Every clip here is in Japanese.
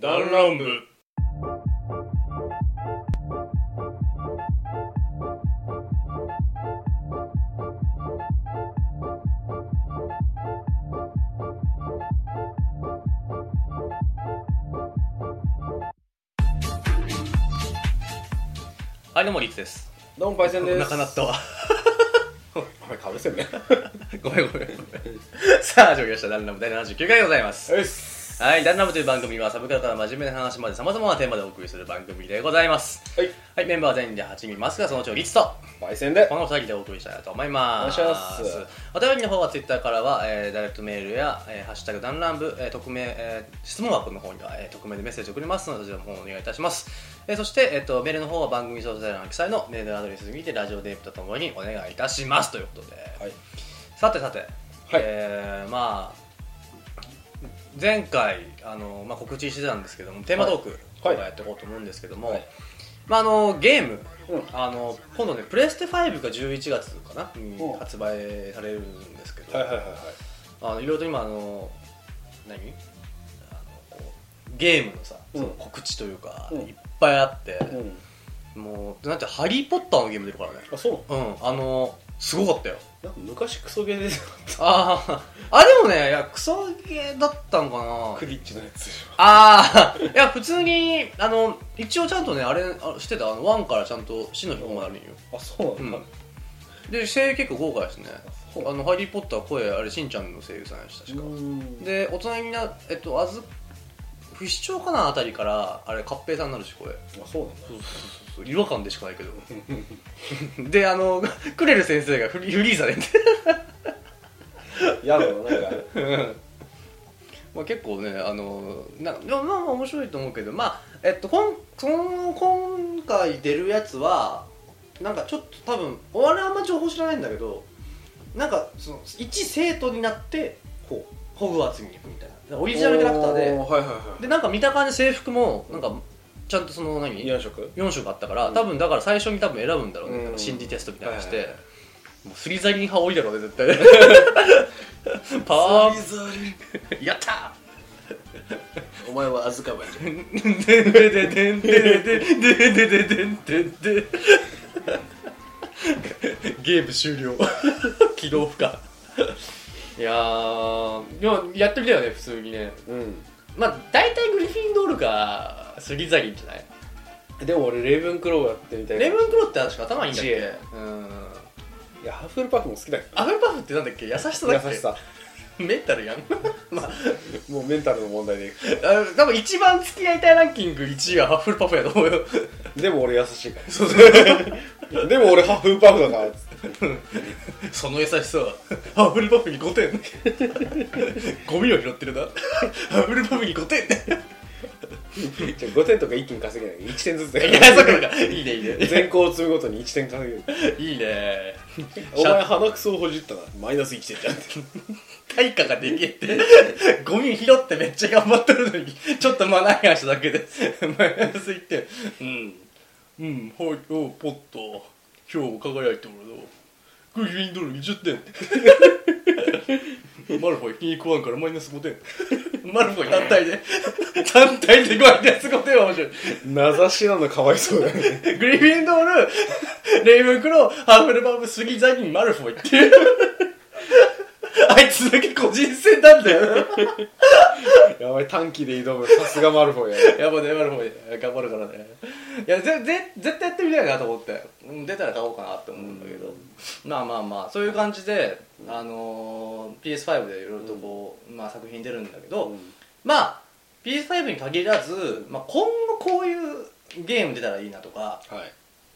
ダンランブはい、どうも、リツです。どうもパイセンですお腹鳴ったわ。はいかぶせんね ごめんごめんごめん。さあ、始まりました。ダンラム第79回でございます。よっすはい、ダンラムという番組はサブカルから真面目な話まで様々なテーマでお送りする番組でございます。はい。はい、メンバーは全員で8人いますが、そのうちのリツと、パイセンで。この2人でお送りしたいなと思います。お願いします。お便りの方は Twitter からは、えーダイレクトメールや、えーハッシュタグダンランブ、えー匿名、えー質問箱の方には、えー匿名でメッセージを送りますので、そちらの方お願いいたします。えーそして、えー、とメールの方は番組詳細欄記載のメールアドレスにてラジオデープとともにお願いいたしますということで、はい。さてさて、はい。えーまあ前回あの、まあ、告知してたんですけどもテーマトークはい。をやっていこうと思うんですけども、はい。まあ、あのゲーム、うん。あの今度ねプレステ5が11月かなにうん。発売されるんですけど、はいはいはいあのいろいろと今あの何？あのこうゲームのさ、うん。その告知というか、うん。いっぱいあって、もうなんてハリー・ポッターのゲーム出るからね。あそううん。あのすごかったよなんか昔クソゲーであああでもねいやクソゲーだったのかな。クリッチのやつでしああいや普通にあの一応ちゃんとねあれあしてた？あの1からちゃんと死の日まであるんよ。ょあそうなんだ、で声優結構豪華ですね。あのハリー・ポッター声あれしんちゃんの声優さんやし確か。ん。で大人になえっとあず不死鳥かなあたりからあれ合併さんになるし声あそうなんだ。そうそうそうそう。違和感でしかないけど。であのクレル先生がフリフリーザでやだななんか。まあ結構ねあのなまあまあ面白いと思うけどまあえっとこんその今回出るやつはなんかちょっと多分俺はあんま情報知らないんだけどなんかその一生徒になってほホグワーツに行くみたいなオリジナルキャラクターでおはいはいはでなんか見た感じ制服もなんかちゃんとその何？い4色？4色あったから、うん。多分だから最初に多分選ぶんだろうね、うん。心理テストみたいなのして、はいはいもうスリザリン派多いだろうね絶対。パワーザリやったお前はアズカバンじゃん。ーでんでででんでででででででんでで。ゲーム終了。起動不可いやーでもやってみたよね普通にね。うん。まあ大体グリフィンドールかスリザリンじゃない？でも俺レイブンクローやってみたいレブンクロって確か頭いいんだっけ？うん。いやハッフルパフも好きだけアフルパフってなんだっけ？優しさだっけ？優しさ。メンタルやん？まあもうメンタルの問題で。あ多分一番付き合いたいランキング1位はハッフルパフやと思うよ。でも俺優しいから。でも俺ハッフルパフだからっつってその優しさは。ハッフルパフに5点ゴミを拾ってるな。ハッフルパフに5点じゃあ5点とか一気に稼げない。1点ずつでいやそっかいいねいいね。全校を積むごとに1点稼げる。いいね。お前鼻くそをほじったなマイナス1点じゃん。対価ができって。ゴミ拾ってめっちゃ頑張ってるのにちょっとマナーやしただけで。マイナス1点。うん。うんはい。おポッと今日輝いておるのグリフィンドール20点 マルフォイ気に食わんからマイナス5点マルフォイ単体で。単体でマイナス5点は面白い。名指しなのかわいそうだよね。グリフィンドールレイブンクローハーフルパブスギザギンマルフォイっていう。あいつだけ個人戦なんだよ。やばい短期で挑む。さすがマルフォイややばいね、マルフォイ。頑張るからね。いや、ぜ、ぜ、絶対やってみたいなと思って。うん出たら買おうかなって思うんだけど。まあまあまあ、そういう感じで、あのー PS5 でいろいろとこう、まあ作品出るんだけど、まあ、PS5 に限らず、まあ今後こういうゲーム出たらいいなとか、はい。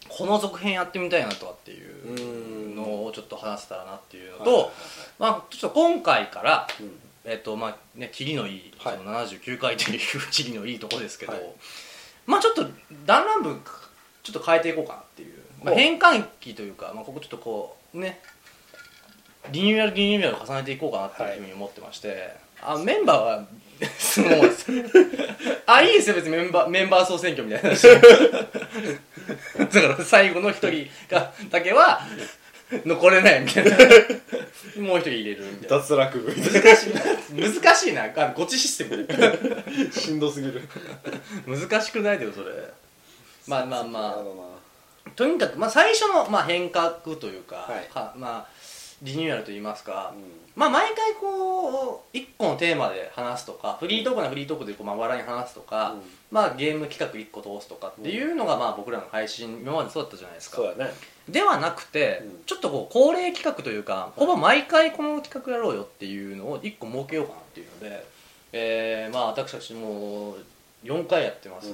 この続編やってみたいなとかっていううんのをちょっと話せたらなっていうのと、まあちょっと今回から、うん。えっとまあね、切りのいい、はい。その79回という 切りのいいとこですけど、はいまあちょっと弾丸部ちょっと変えていこうかなっていう、まあ、お。変換期というか、まあ、ここちょっとこうね。リニューアルリニューアルを重ねていこうかなっていうふうに思ってまして、あメンバーは その あいいですよ別にメンバーメンバー総選挙みたいな話。だから最後の一人がだけは 残れないみたいな。もう一人入れるみたいな。脱落部。難しいな。難しいな。あゴチシステムで しんどすぎる。難しくないでよそれ。まあまあまあ。とにかく、まあ、最初の、まあ、変革というか、はい。はまあリニューアルといいますか、うん。まあ、毎回こう。一個のテーマで話すとかフリートークならフリートークでこうまあ笑いに話すとか、うん。まあ、ゲーム企画一個通すとかっていうのがまあ僕らの配信今までそうだったじゃないですか。そうだね。ではなくて、うん。ちょっとこう恒例企画というか、ほぼ毎回この企画やろうよっていうのを一個設けようかなっていうので、えーまあ私たちもう4回やってます、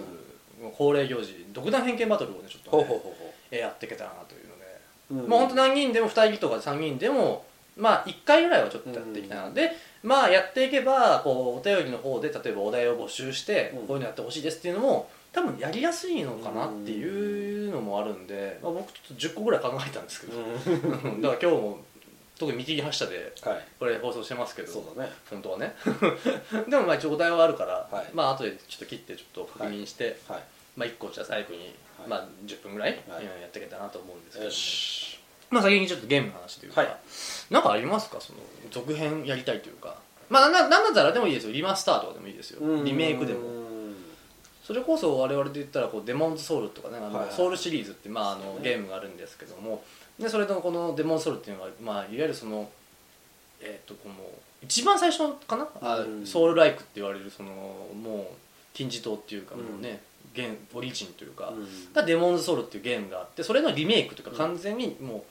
恒例行事独断偏見バトルをねちょっとね、ほうほうほうほえーやっていけたらなというので、う、うん。もう本当何人でも2人とか3人でもまあ1回ぐらいはちょっとやっていきたいな、うん。でまあやっていけばこうお便りの方で例えばお題を募集して、うん。こういうのやってほしいですっていうのも多分やりやすいのかなっていうのもあるんで、まあ、僕ちょっと10個ぐらい考えたんですけど、うん。だから今日も特に見切り発車ではい。これ放送してますけどそうだね。本当はね。でもまあ一応お題はあるから、はい。まあ後でちょっと切ってちょっと確認して、はい。まあ1個じゃあ最後に、はい。まあ、10分ぐらい、やっていけたらなと思うんですけどよもし。まあ先にちょっとゲームの話というか、はいなんかありますか？その続編やりたいというか。まあななんだったらでもいいですよ。リマスターとかでもいいですよ。リメイクでも。うんそれこそ我々で言ったらこうデモンズソウルとかねあの、ソウルシリーズって、まあ、あのゲームがあるんですけども。でそれとこのデモンズソウルっていうのは、まあ、いわゆるそのえっ、とこの一番最初かな、あうん。ソウルライクって言われるそのもう金字塔っていうかうん。もうね、現オリジンというか、うん。がデモンズソウルっていうゲームがあってそれのリメイクというかうん。完全にもう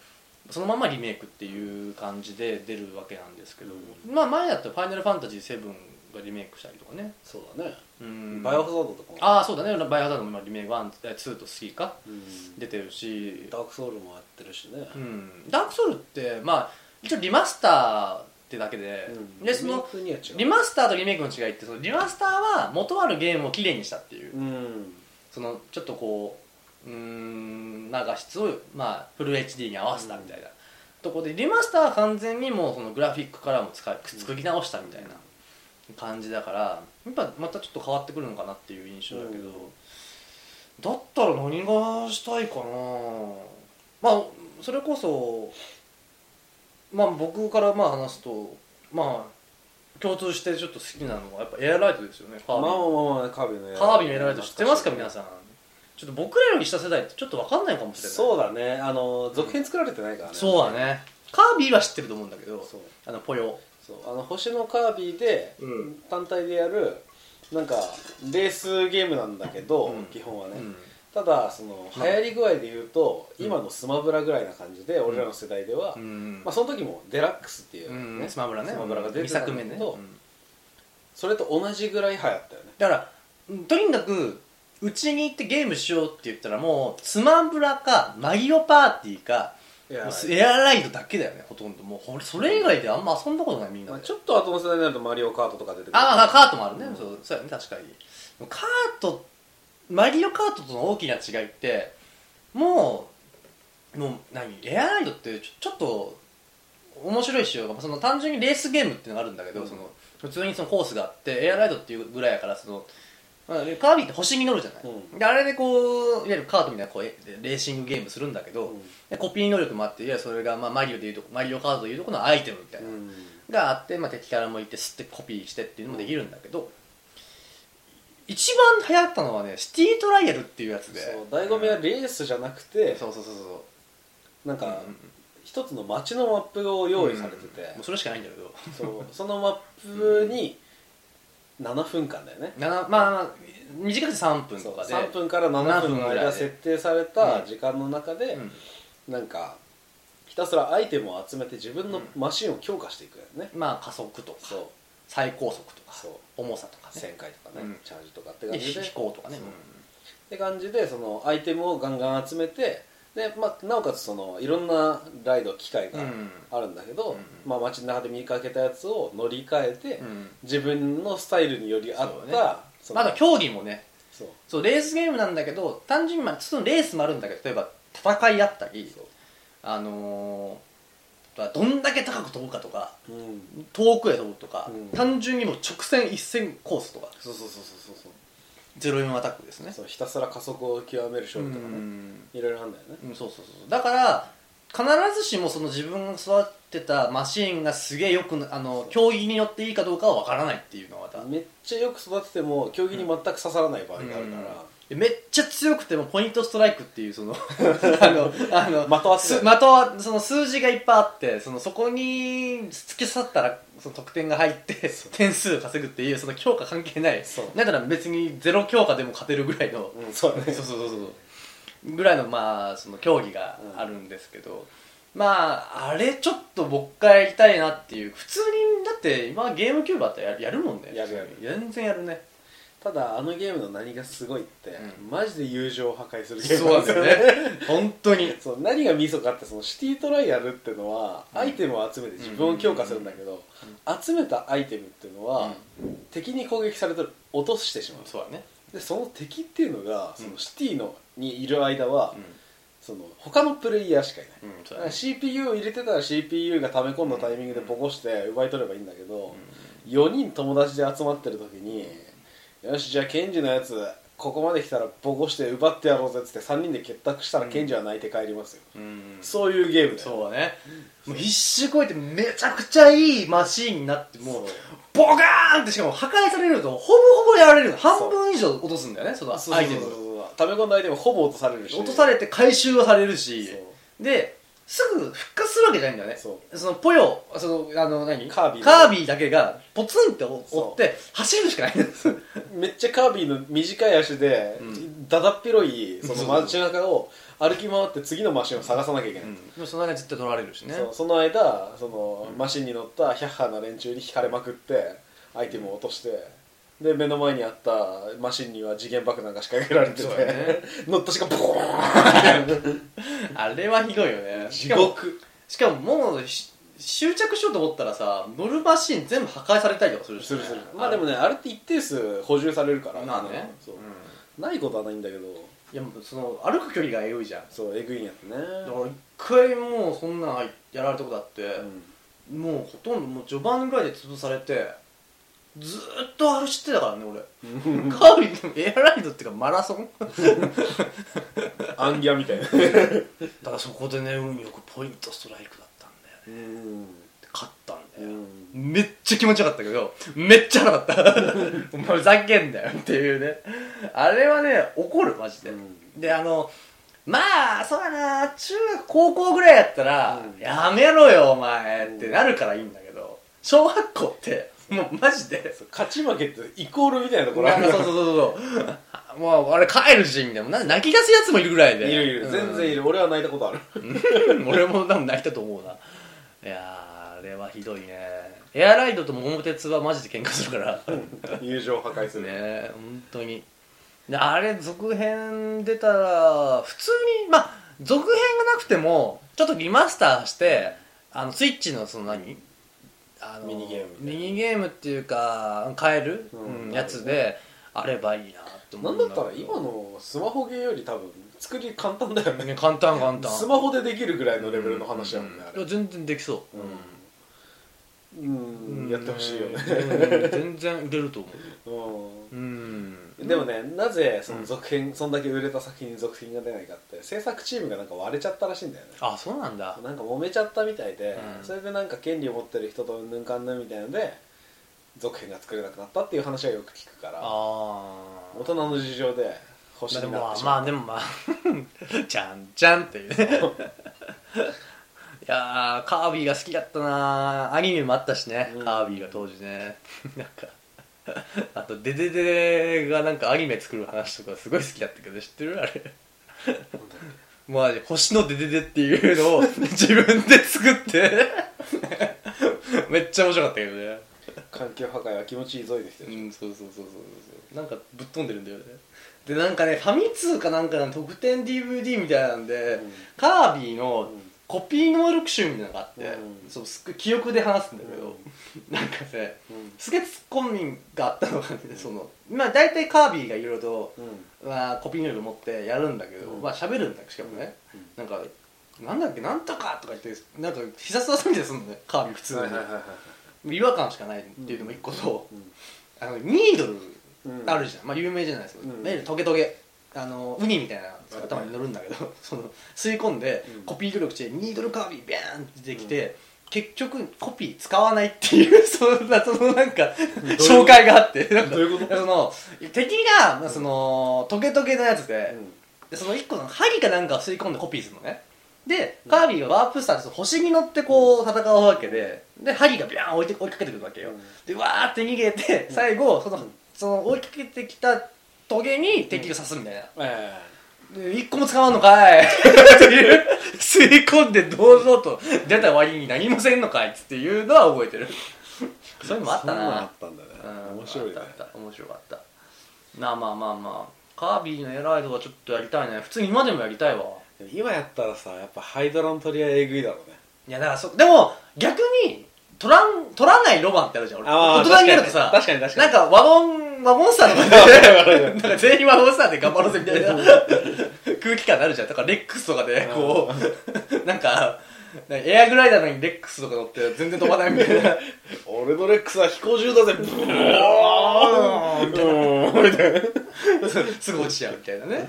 そのままリメイクっていう感じで出るわけなんですけど、うまあ前だったら「ファイナルファンタジー7」がリメイクしたりとかね。そうだね。うん。バイオハザードとかも。ああそうだね。バイオハザードも今リメイク1 2と3か。うん。出てるし、ダークソウルもやってるしね。うん、ダークソウルってまあ一応リマスターってだけで、うん。でそのリマスターとリメイクの違いってそのリマスターは元あるゲームをきれいにしたっていう、うん。そのちょっとこううーんなんか質を、まあ、フル HD に合わせたみたいな、ところでリマスターは完全にもうそのグラフィックからも使い作り直したみたいな感じだからやっぱまたちょっと変わってくるのかなっていう印象だけど、うん。だったら何がしたいかな。まあそれこそまあ僕からまあ話すとまあ共通してちょっと好きなのはやっぱエアライトですよねカービィ。まあまあまあまあカービィのカービィのエライト知ってますか皆んさん？ちょっと僕らより下世代ってちょっと分かんないかもしれない。そうだね。あの続編作られてないからね。そうだね。カービィは知ってると思うんだけどそう。あのポヨそう。あの星のカービィでうん。単体でやるなんかレースゲームなんだけど、うん。基本はね、うん。ただその流行り具合で言うと、今のスマブラぐらいな感じで、俺らの世代では、うん。まあ、その時もデラックスっていう、うん。ねスマブラね。スマブラが出2てたん作目ね。だけど、うん。それと同じぐらい流行ったよね。だからうんとにかくうちに行ってゲームしようって言ったらもうスマブラかマリオパーティーかエアライドだけだよねほとんど。もうそれ以外であんま遊んだことないみんな。でまあ、ちょっと後の世代になるとマリオカートとか出てくる。ああカートもあるね、うんそうそうやね。確かに。カートマリオカートとの大きな違いってもうもう何？エアライドってちょちょっと面白い仕様がまあその単純にレースゲームっていうのがあるんだけど、うん。その普通にそのコースがあってエアライドっていうぐらいやからそのまあカービィって星に乗るじゃない、うん。であれでこういわゆるカートみたいなこうえレーシングゲームするんだけど、うん。でコピー能力もあっていわゆるそれがまあマリオでいうとマリオカートでいうとこのアイテムみたいな、うん。があって、まあ、敵からもいて吸ってコピーしてっていうのもできるんだけど、一番流行ったのはねシティトライアルっていうやつで。そう醍醐味はレースじゃなくて、そうそうそうそう。なんか、うん一つの街のマップを用意されてて、もうそれしかないんだけど。そう。そのマップに7分間だよね、まあ短くて3分とかで。3分から7分の間7分ぐらいで設定された時間の中で、うん。なんかひたすらアイテムを集めて自分のマシンを強化していくよね、まあ加速とか最高速とか重さとかね。旋回とかね、うん。チャージとかってで感じで。飛行とかね。って感じでそのアイテムをガンガン集めてで、まあ、なおかつそのいろんなライド機械がうん。あるんだけど、うん。まあ、街の中で見かけたやつを乗り換えて、うん。自分のスタイルにより合ったそのまだ競技もね。そう。そうレースゲームなんだけど単純にまあそのレースもあるんだけど例えば戦いあったりあのーどんだけ高く飛ぶかとかうん。遠くへ飛ぶとか、うん。単純にもう直線一線コースとか。そうそうそうそうそう04アタックですね。そうひたすら加速を極める勝負とかね、うん。いろいろあるんだよね。うんそうそうそうだから必ずしもその自分が育てたマシーンがすげえよくなあの競技によっていいかどうかは分からないっていうのはまた。めっちゃよく育てても競技に全く刺さらない場合があるから、めっちゃ強くてもポイントストライクっていうその あのあの的当て。す的はその数字がいっぱいあってそのそこに突き刺さったらその得点が入って点数を稼ぐっていうその強化関係ない。そう。だから別にゼロ強化でも勝てるぐらいの、うんそうだね。そうそうそうそう。ぐらいのまあその競技があるんですけど、まああれちょっともう一回やりたいなっていう普通にだって今ゲームキューブあったらやるやるもんね。やるやる。全然やるねただあのゲームの何がすごいって、うん。マジで友情を破壊するゲームそうなんだよね。本当に。そう何がミソかってそのシティトライアルっていうのはアイテムを集めて自分を強化するんだけど、集めたアイテムっていうのは、敵に攻撃されたら落としてしまう。そうだね。でその敵っていうのがそうん。のシティのにいる間は、うん。その他のプレイヤーしかいない、うんそうだね。だから CPU を入れてたら CPU が溜め込んだタイミングでボコして奪い取ればいいんだけど、4人友達で集まってる時によしじゃあケンジのやつここまで来たらボコして奪ってやろうぜっつって3人で結託したらケンジは泣いて帰りますよ、うん。そういうゲームだよ。そうだね。もう必死こいてめちゃくちゃいいマシーンになってもうボカーンってしかも破壊されるとほぼほぼやられる。半分以上落とすんだよねそのアイテムそうそうそう。溜め込んだアイテムほぼ落とされるし。落とされて回収はされるし。ですぐ復活するわけじゃないんだよね。そのポヨそのあの何？カービィカービィだけがポツンって追って走るしかないんです めっちゃカービィの短い足で、うん。だだっ広いその街中を歩き回って次のマシンを探さなきゃいけない、でもその間絶対取られるしね。その間その、マシンに乗ったヒャッハーな連中に引かれまくってアイテムを落としてで目の前にあったマシンには次元爆弾が仕掛けられてて、そうだね。乗ったしかボーン あれはひどいよね。地獄。しかももうし執着しようと思ったらさ乗るマシン全部破壊されたりとかするし、するする。まあでもねあれって一定数補充されるからまあね。そう。うん。ないことはないんだけど。いやもうその歩く距離がエグいじゃん。そうえぐいんやってね。だから一回もうそんなんやられたことあって、うん。もうほとんどもう序盤ぐらいで潰されてずーっと歩ってたからね俺。カービィエアライドっていうかマラソン？アンギャみたいな。だからそこでね運よくポイントストライクだったんだよね。うん。勝ったんだよ、うん。めっちゃ気持ちよかったけどめっちゃ荒かった。お前ふざけんなよっていうね。あれはね怒るマジで、うん。であのまあそうだな中学高校ぐらいやったら、うん。やめろよお前ってなるからいいんだけど小学校って もうマジで？勝ち負けってイコールみたいなところあるそうそうそうそう。もうあれ帰るしみたいななん泣き出すやつもいるぐらいで。いるいる。全然いる。る俺は泣いたことある。俺も多分泣いたと思うな。いやーあれはひどいね。エアライドと桃鉄はマジで喧嘩するから。友情を破壊する。ね本当に。であれ続編出たら普通にまあ続編がなくてもちょっとリマスターしてあのスイッチのその何？あのミニゲームミニゲームっていうか買える、うん。うんやつであればいいなって思なだう。んんだったら今のスマホゲーより多分作り簡単だよね。ね簡単簡単。スマホでできるぐらいのレベルの話だもん。ねあ全然できそう。うん。やってほしいよね。うん。全然売れると思う。ううんんでもねなぜその続編そんだけ売れた作品に続編が出ないかって制作チームがなんか割れちゃったらしいんだよね。あそうなんだ。なんか揉めちゃったみたいで、うん。それでなんか権利を持ってる人とうんぬんかんぬんみたいので続編が作れなくなったっていう話はよく聞くからあ大人の事情で星まあでもまってしまう、まあでもまあ ちゃんちゃんっていうね。いやーカービィが好きだったなアニメもあったしね、うん。カービィが当時ね。なんか あとデデデがなんかアニメ作る話とかすごい好きだったけど知ってるあれ。まあ星のデデデっていうのを自分で作って。めっちゃ面白かったけどね。環境破壊は気持ちいいぞいですよ、うんそうそうそうそうそう。なんかぶっ飛んでるんだよね。でなんかねファミ通かなんかの特典 DVD みたいなんで、うん。カービィのうんコピー能力集みたいなのがあって、うん。そうすっ記憶で話すんだけど、なんかねうん。すげえツッコミがあったのがね、その。まあ大体カービィがいろいろと、うん。まあ、コピー能力持ってやるんだけど、うん。まあ喋るんだしかもね、うん。なんかなんだっけなんとかとか言ってなんか必殺技みたいにするのねカービィ普通に、はいはいはいはい違和感しかないっていうのも一個と、うん。あのニードルうん。あるじゃん、まあ有名じゃないですか、うん。ねトゲトゲ。あのウニみたいな頭に乗るんだけど その吸い込んで、うん。コピー努力してニードルカービィビャーンって出てきて、結局コピー使わないっていう その謎のなんか紹介があってなんかどういうこと？その敵が、まあ、そのトゲトゲのやつで,、でその1個の針かなんかを吸い込んでコピーするのね。でカービィはワープスターってその星に乗ってこう戦うわけでで針がビャーン追いて追いかけてくるわけよ、うん。でわーって逃げて最後そのその追いかけてきたトゲに敵が刺すみたいな、えで一個も使わんのかい。っていう吸い込んで堂々と出た割に何もせんのかい。っつっていうのは覚えてる。そういうのもあったな。のあなったんだね。うん面白いね。あったあった。面白かった。まあまあまあまあ。カービィのエライドはちょっとやりたいね。普通に今でもやりたいわ。今やったらさやっぱハイドラの取り合いえぐいだろうね。いやだからそでも逆に取らん取らないロマンってあるじゃん。俺。大人になるとさ確かに確かに。なんかワゴンワゴンスターとか なんか全員ワゴンスターで頑張ろうぜみたいな。空気感になるじゃん。だからレックスとかでこう。なんかエアグライダーなのにレックスとか乗って全然飛ばないみたいな。俺のレックスは飛行中だぜ。ブーみたいな。すぐ落ちちゃうみたいなね。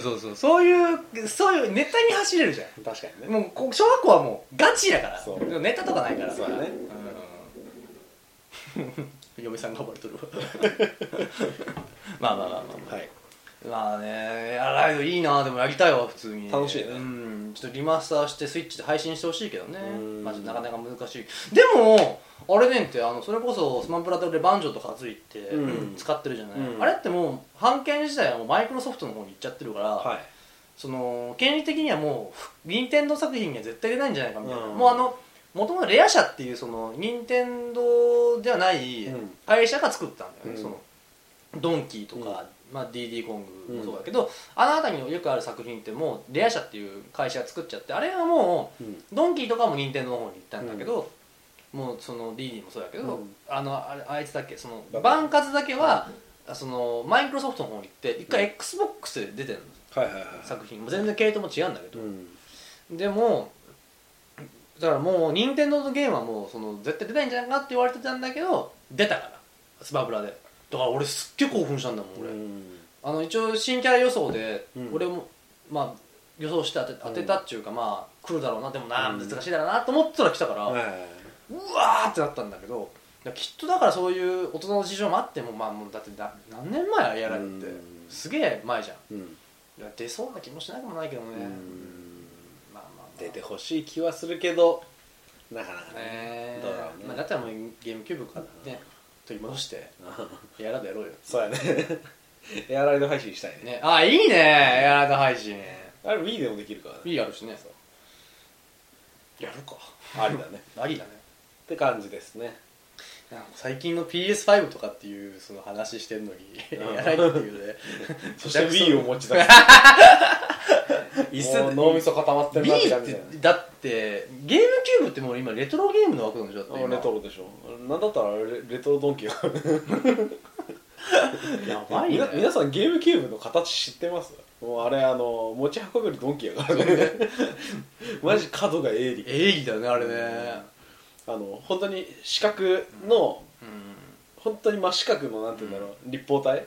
そうそう。そういうそういうネタに走れるじゃん。確かにね。もうこ小学校はもうガチやから。ネタとかないから。そうだね。うん嫁さん頑張れとるわ。まあまあまあまあはい。まあねエアライドいいなでもやりたいわ普通に。楽しいね。うん。ちょっとリマスターしてスイッチで配信してほしいけどね。うん。まあなかなか難しい。でもあれねんってあのそれこそスマブラでバンジョーとかついてうん。使ってるじゃない、うん。あれってもう版権自体はもうマイクロソフトの方に行っちゃってるから、はい。その権利的にはもう任天堂作品には絶対出ないんじゃないかみたいな、うん。もうあのもともとレア社っていうその任天堂ではないうん。会社が作ったんだよね、うん。そのドンキーとか、まあ、DD コングもそうだけど、あの辺りによくある作品ってもうレア社っていう会社が作っちゃってあれはもうん。うドンキーとかも任天堂の方に行ったんだけど、もうその DD もそうだけど、うん。あのあれあいつだっけそのバカ番数だけは、そのマイクロソフトの方に行って一回 XBOX で出てるの。はいはいはい作品。も全然系統も違うんだけど、うん。でもだからもう任天堂のゲームはもうその絶対出ないんじゃないかって言われてたんだけど出たから。スマブラで。だから俺すっげえ興奮したんだもん俺、うん。あの一応新キャラ予想で、うん。俺もまあ予想して当て当てたっていうか、まあ来るだろうな。でもなうん。難しいだろうなと思ってたら来たから、うわーってなったんだけどきっとだからそういう大人の事情もあってもまあもうだってだ何年前やられてうん。すげえ前じゃん。出そうな気もしなくもないけどね、出てほしい気はするけどなかなかねね。どうだろうね。まあ、だったらもうゲームキューブ買ってね。取り戻して。やらでやろうよ。そうやね。エアライド配信したいね。ね。あいいねエアライド配信。あれ Wii でもできるからね。Wii あるしねやるか。ありだね。ありだね。って感じですね最近の PS5 とかっていうその話してんのにうん。やらないっていうね。そして Wii を持ち出す。椅子もう脳みそ固まってるなって感じだってだってゲームキューブってもう今レトロゲームの枠なんでしょレトロでしょ。なんだったらレレトロドンキー やばいね。皆さんゲームキューブの形知ってます？もうあれあの持ち運べるドンキやからね。マジ角が鋭利。鋭利だねあれねあの本当に四角のうん本当に真四角のなんて言うんだろう立方体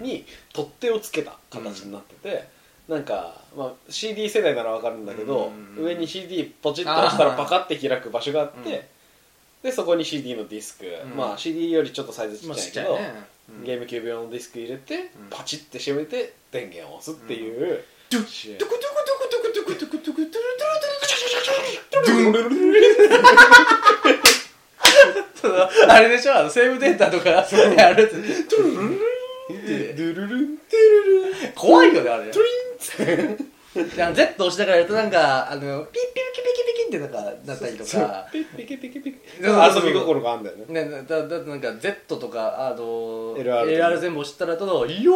うんに取っ手をつけた形になってて、なんか、まあ、CD 世代なら分かるんだけど、うん上に CD ポチッと押したらパカッて開く場所があって、うんでそこに CD のディスク、ん。まあ CD よりちょっとサイズちっっちゃいけど、ゲームキューブ用のディスク入れて、うん。パチッて閉めて電源を押すっていう、ドゥ試合トゥクトゥクトゥクトゥクトゥクトゥクトゥクトゥルそのあれでしょあのセーブデータとかやるやつトゥルルルルってドゥルルンテルルン怖いよねあれトゥリンってで あの Z 押しながらやるとなんかあのピッピピキピキピキってなんかなったりとかピッピキピキピキ遊び心があるんだよねね、だだなんか Z とかあの LR LR 全部押したらと「よ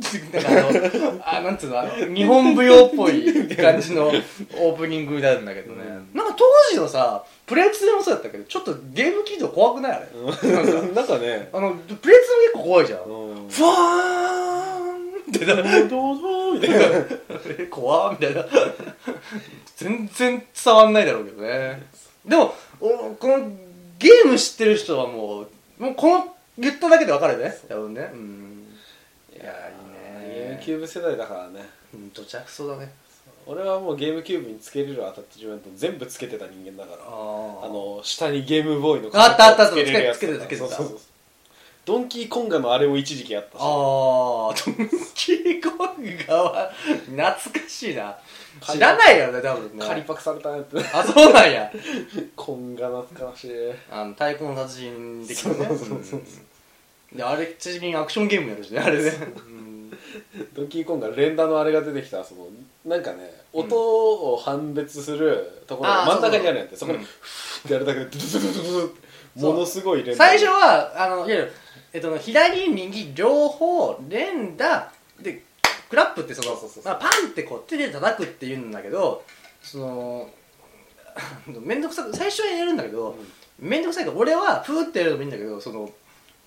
ー!」ってなんかあのあなんつうのあの日本舞踊っぽい感じのオープニングになるんだけどね、なんか当時のさプレイツでもそうだったけどちょっとゲーム機動怖くないあれなんかなんかねあのプレイツも結構怖いじゃん、うんふわーんってな。どうぞみたいな。え怖っみたいな。全然伝わんないだろうけどね。でもおこのゲーム知ってる人はもうもうこの言っただけで分かるね。多分ね。うん。いやいいね。ゲームキューブ世代だからね。うんどちゃくそだね。俺はもうゲームキューブにつけれるアタッチメント全部つけてた人間だから。ああの下にゲームボーイのあったあったあった。つけれるやつつけてたつけてた。そうそうそうドンキーコンガのあれも一時期あったし。ああドンキーコングは懐かしいな。知らないよね多分ね。仮パクされたやつ。あそうなんや。コンガ懐かしい。あの太鼓の達人的なね。そうそうそうであれちなみにアクションゲームやるしねあれね。うん。ドンキーコンガ連打のあれが出てきたらそのなんかね音を判別するところが真ん中にあるんやって。そこでうん。フーってやるだけでドゥドゥドゥドゥドゥものすごい連打。最初はあのいわゆる、えっと、左右両方連打でクラップってそのそうそうそうそう。まあ、パンってこう手で叩くっていうんだけどその 面倒くさく最初はやるんだけど面倒くさいから俺はフーってやるのもいいんだけどその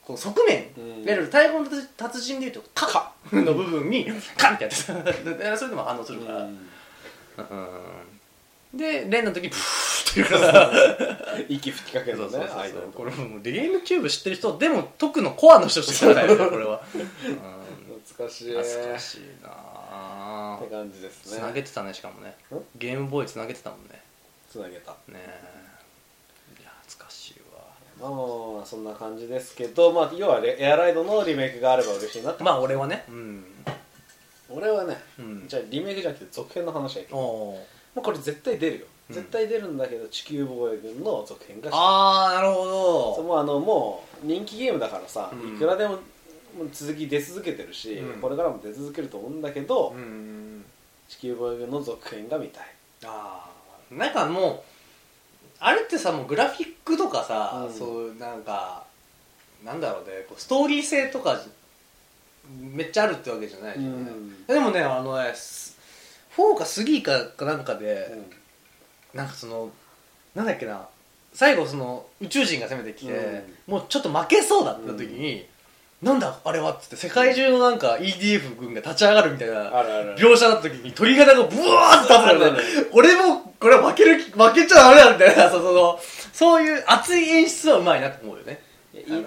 こう側面、うん。いわゆる太鼓の達人でいうと「カッ」の部分に カンってやってた。それでも反応するから、うん。うん。で連の時にプーって言う。から息吹きかけるのね。アイドルこれもうゲームキューブ知ってる人でも特のコアの人しか知らないよねこれは、懐かしい。うん、懐かしいなあって感じですつなねげてたねしかもね。ん？ゲームボーイつなげてたもんね。つなげた。ねえ。いや懐かしいわ。まあまあそんな感じですけどまあ要はレエアライドのリメイクがあれば嬉しいなって。まあ俺はね。うん。俺はねうん。じゃあリメイクじゃなくて続編の話やけどもうこれ絶対出るよ。うん絶対出るんだけど地球防衛軍の続編がああなるほど。もうあのもう人気ゲームだからさ、うん。いくらでも続き出続けてるし、うん。これからも出続けると思うんだけど、うん。地球防衛軍の続編が見たい。ああなんかもうあれってさもうグラフィックとかさ、うん。そうなんかなんだろうねこうストーリー性とかめっちゃあるってわけじゃないじゃんでもねあのねす4か3かかなんかで、うんなんかそのなんだっけな最後その宇宙人が攻めてきて、もうちょっと負けそうだった時に、なんだあれはっつって世界中のなんか EDF 軍が立ち上がるみたいな描写だった時に鳥肌がブワーって立つからね。俺もこれは負ける負けちゃダメだみたいなそうそのそういう熱い演出はうまいなと思うよね。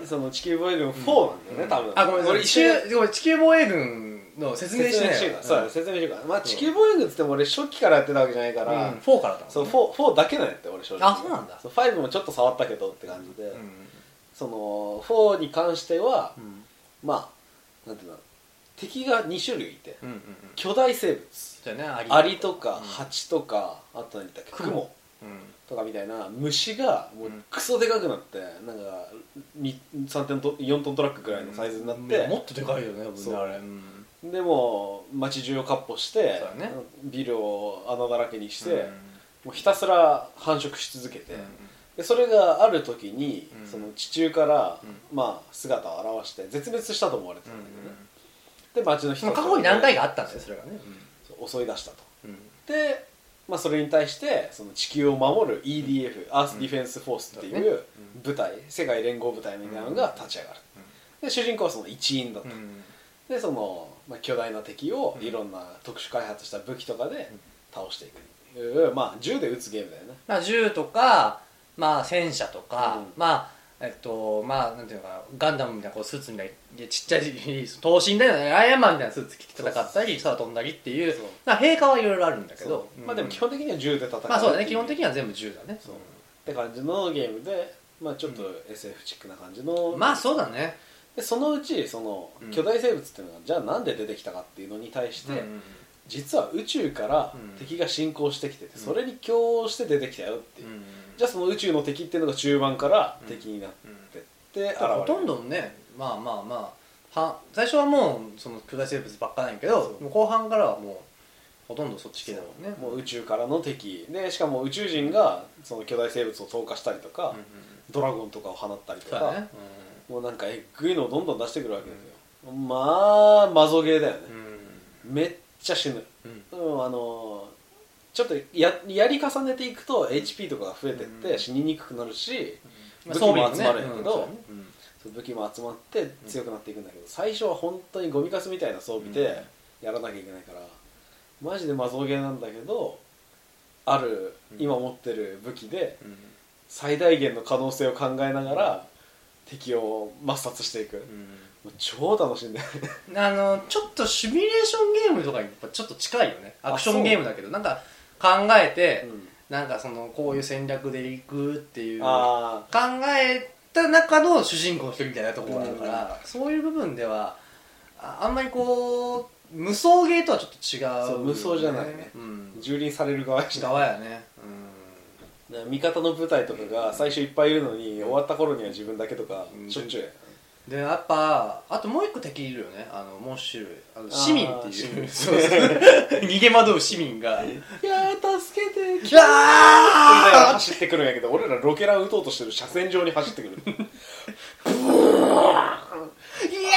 その地球防衛軍4なんだよね、多分。あごめんなさい地球防衛軍の説明しないよ。うかそうだね説明しようかまあ地球防衛軍っつっても俺初期からやってたわけじゃないか、からら、うん、4からだもんね。そう 4, 4だけなんやって俺正直。あそうなんだ。そう5もちょっと触ったけどって感じで、うん。その4に関してはうん。まあなんていうの敵が2種類いてうんうんうん。巨大生物。じゃあねアリとか。うん。ハチとかあと何だっけクモ。うん。とかみたいな虫がもううん。クソでかくなってなんかに3トンと4トントラックぐらいのサイズになって、もっとでかいよねあれ。うんでもう街中をかっ歩してね。ビルを穴だらけにして、うん。もうひたすら繁殖し続けて、うん。でそれがある時に、うん。その地中から、うまあ、姿を現して絶滅したと思われてたんだけどね、で町の人まあ過去に何回かあったんだよそれがね。襲い出したと。うん。で、まあ、それに対してその地球を守る EDF、アースディフェンスフォースっていそう部隊、世界連合部隊みたいなのが立ち上がる、で主人公はその一員だと、うん。でその、まあ、巨大な敵をいろんな特殊開発した武器とかで倒していくいう、まあ銃で撃つゲームだよね。まあ銃とかまあ戦車とかうん。まあえっとまあなんていうのかなガンダムみたいなこうスーツみたいなちっちゃい等身大のねアイアンマンみたいなスーツ着て戦ったり空飛んだりっていうそう。まあ陛下はいろいろあるんだけそどう。まあでも基本的には銃で戦うまあそうだね。基本的には全部銃だね。そう。って感じのゲームで、まあ、ちょっと SF チックな感じの、まあそうだねでそのうちそのうん。巨大生物っていうのがじゃあなんで出てきたかっていうのに対して、うん実は宇宙からうん。敵が侵攻してきてて、うん。それに共応して出てきたよっていう、うんじゃあその宇宙の敵っていうのが中盤から敵になってって現れる。ほとんどねまあまあまあは最初はもうその巨大生物ばっかなんやけど後半からはもうほとんどそっち系だもんね。もう宇宙からの敵。でしかも宇宙人がその巨大生物を投下したりとか、ドラゴンとかを放ったりとか、ねもうなんかえっぐいのをどんどん出してくるわけですよ、まあマゾゲーだよね、うん。めっちゃ死ぬ。うん。うんあのちょっとややり重ねていくと HP とかが増えてってうん。死ににくくなるし、まあ武器も集まるんやけど武器も集まって強くなっていくんだけど最初は本当にゴミカスみたいな装備でやらなきゃいけないからマジでマゾゲーなんだけどあるうん。今持ってる武器でうん。最大限の可能性を考えながら敵を抹殺していく。もう超楽しいんだよね。あのちょっとシミュレーションゲームとかにやっぱちょっと近いよね。アクションゲームだけど。なんか考えて、うん。なんかそのこういう戦略でいくっていう考あえた中の主人公の人みたいなところがあるから、そういう部分ではああんまりこう無双ゲーとはちょっと違うよね、そう無双じゃないね。うん。あ蹂躙される側やしな側やね味方の部隊とかが最初いっぱいいるのに終わった頃には自分だけとかうん。しょっちゅうや。でやっぱあともう一個敵いるよね。あのもう種類。あの市民っていう。そうそう。逃げ惑う市民が。いやー助けて。キャー！走ってくるんやけど俺らロケラン撃とうとしてる車線上に走ってくる。いや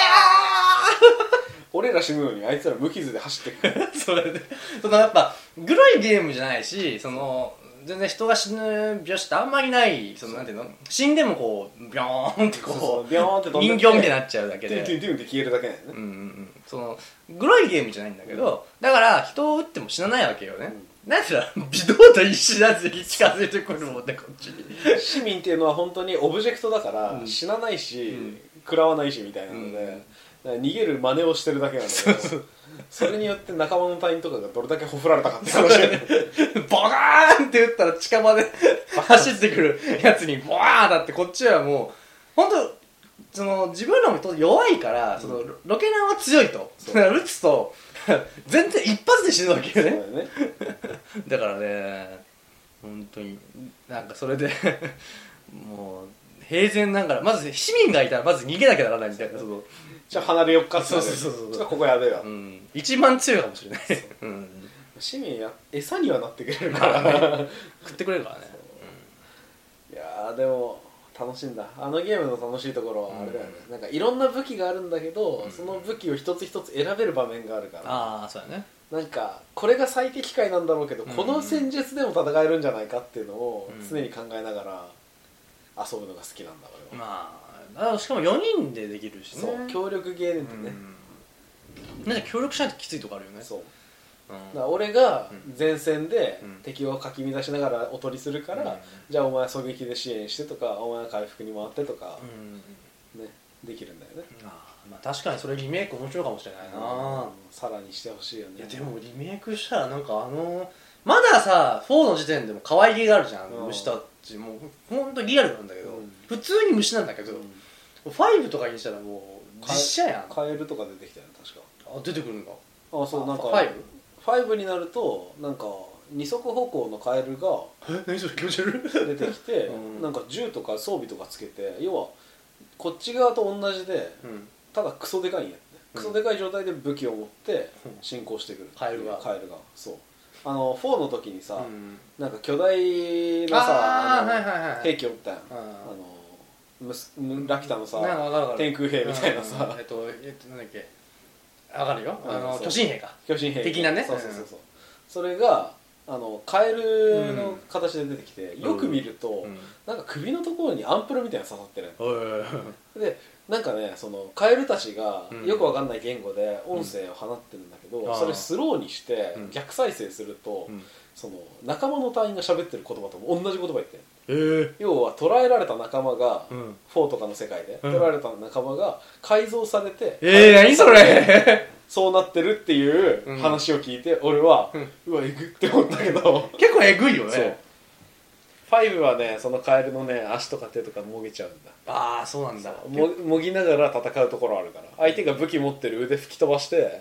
俺ら死ぬのにあいつら無傷で走ってくる。ーそれで。そのやっぱグロいゲームじゃないしその全然人が死ぬ描写ってあんまりないそのなんていうの？死んでもこうビョーンってそうそこうビョーンってう飛んで人形みたいになっちゃうだけトゥントゥでントゥンって消えるだけなんやね。うんうんうん。そのグロいゲームじゃないんだけど、だから人を撃っても死なないわけよね、なんていう？の微動だにしなずに近づいてくるもんねこっちに。市民っていうのは本当にオブジェクトだから、うん。死なないし、うん。食らわないしみたいなので、うん逃げる真似をしてるだけなんだけどそれによって仲間の隊員とかがどれだけほふられたかって話。ボカーンって撃ったら近場で 走ってくるやつにボワーンだってこっちはもう本当その自分らも弱いからそのロロケナンは強いと。だから撃つと全然一発で死ぬわけよね。ね。だからね本当になんかそれで もう平然ながらまず市民がいたらまず逃げなきゃならないみたいなその、じゃあ離れよっかってそうそうそうそうちょっとここやべえわ、うん、一番強いかもしれない、う。ん、市民や餌にはなってくれるから食ってくれるからね。いやーでも楽しいんだ。あのゲームの楽しいところはあれだよね、なんかいろんな武器があるんだけど、うん。その武器を一つ一つ選べる場面があるから。ああそうやね。なんかこれが最適解なんだろうけど、うん。この戦術でも戦えるんじゃないかっていうのをうん。常に考えながら遊ぶのが好きなんだ俺は、まああしかも4人でできるしね。そう協力ゲームってね、うん。なんか協力しないときついとこあるよね。そう。うん。だから俺がうん。前線でうん。敵をかき乱しながらおとりするから、うん。じゃあお前狙撃で支援してとかお前は回復に回ってとかう、ん。ねできるんだよね。あーまあ確かにそれリメイク面白いかもしれないな、さらにしてほしいよね。いやでもリメイクしたらなんかあのまださ4の時点でも可愛げがあるじゃん、うん。虫たち。もうほんとリアルなんだけど、うん。普通に虫なんだけど、うん5とかにしたらもう実写やん。カエルとか出てきたよね確か。あ出てくるんだあそうなんか 5? 5になるとなんか二足歩行のカエルがえ何それ気持ち悪い？出てきて、うん。なんか銃とか装備とかつけて要はこっち側と同じでうん。ただクソでかいんやって。うん。クソでかい状態で武器を持ってうん。進行してくるカエルが。カエルが。そう。あの4の時にさ、うん。なんか巨大なさ兵器おったやん。ああのラピュタのさ天空兵みたいなさ。うんえっとえっとなんだっけ。わかるよ。あの巨神兵か。巨神兵。的なね。そうそうそう。そうそれがあのカエルの形で出てきて、よく見ると、うん。なんか首のところにアンプルみたいなの刺さってるでなんかねそのカエルたちがうん。よくわかんない言語で音声を放ってるんだけど、うん。それスローにしてうん。逆再生すると、うん。その仲間の隊員が喋ってる言葉と同じ言葉言ってるえー要は捕らえられた仲間が、うん。4とかの世界で、うん。捕らえられた仲間が改造されて、えー、何それ？そうなってるっていううん。話を聞いて、俺は、うわえぐって思ったけど。結構えぐいよそう。ね5はねそのカエルのね足とか手とかもげちゃうんだ。ああそうなんだ。ももぎながら戦うところあるから。相手が武器持ってる腕吹き飛ばして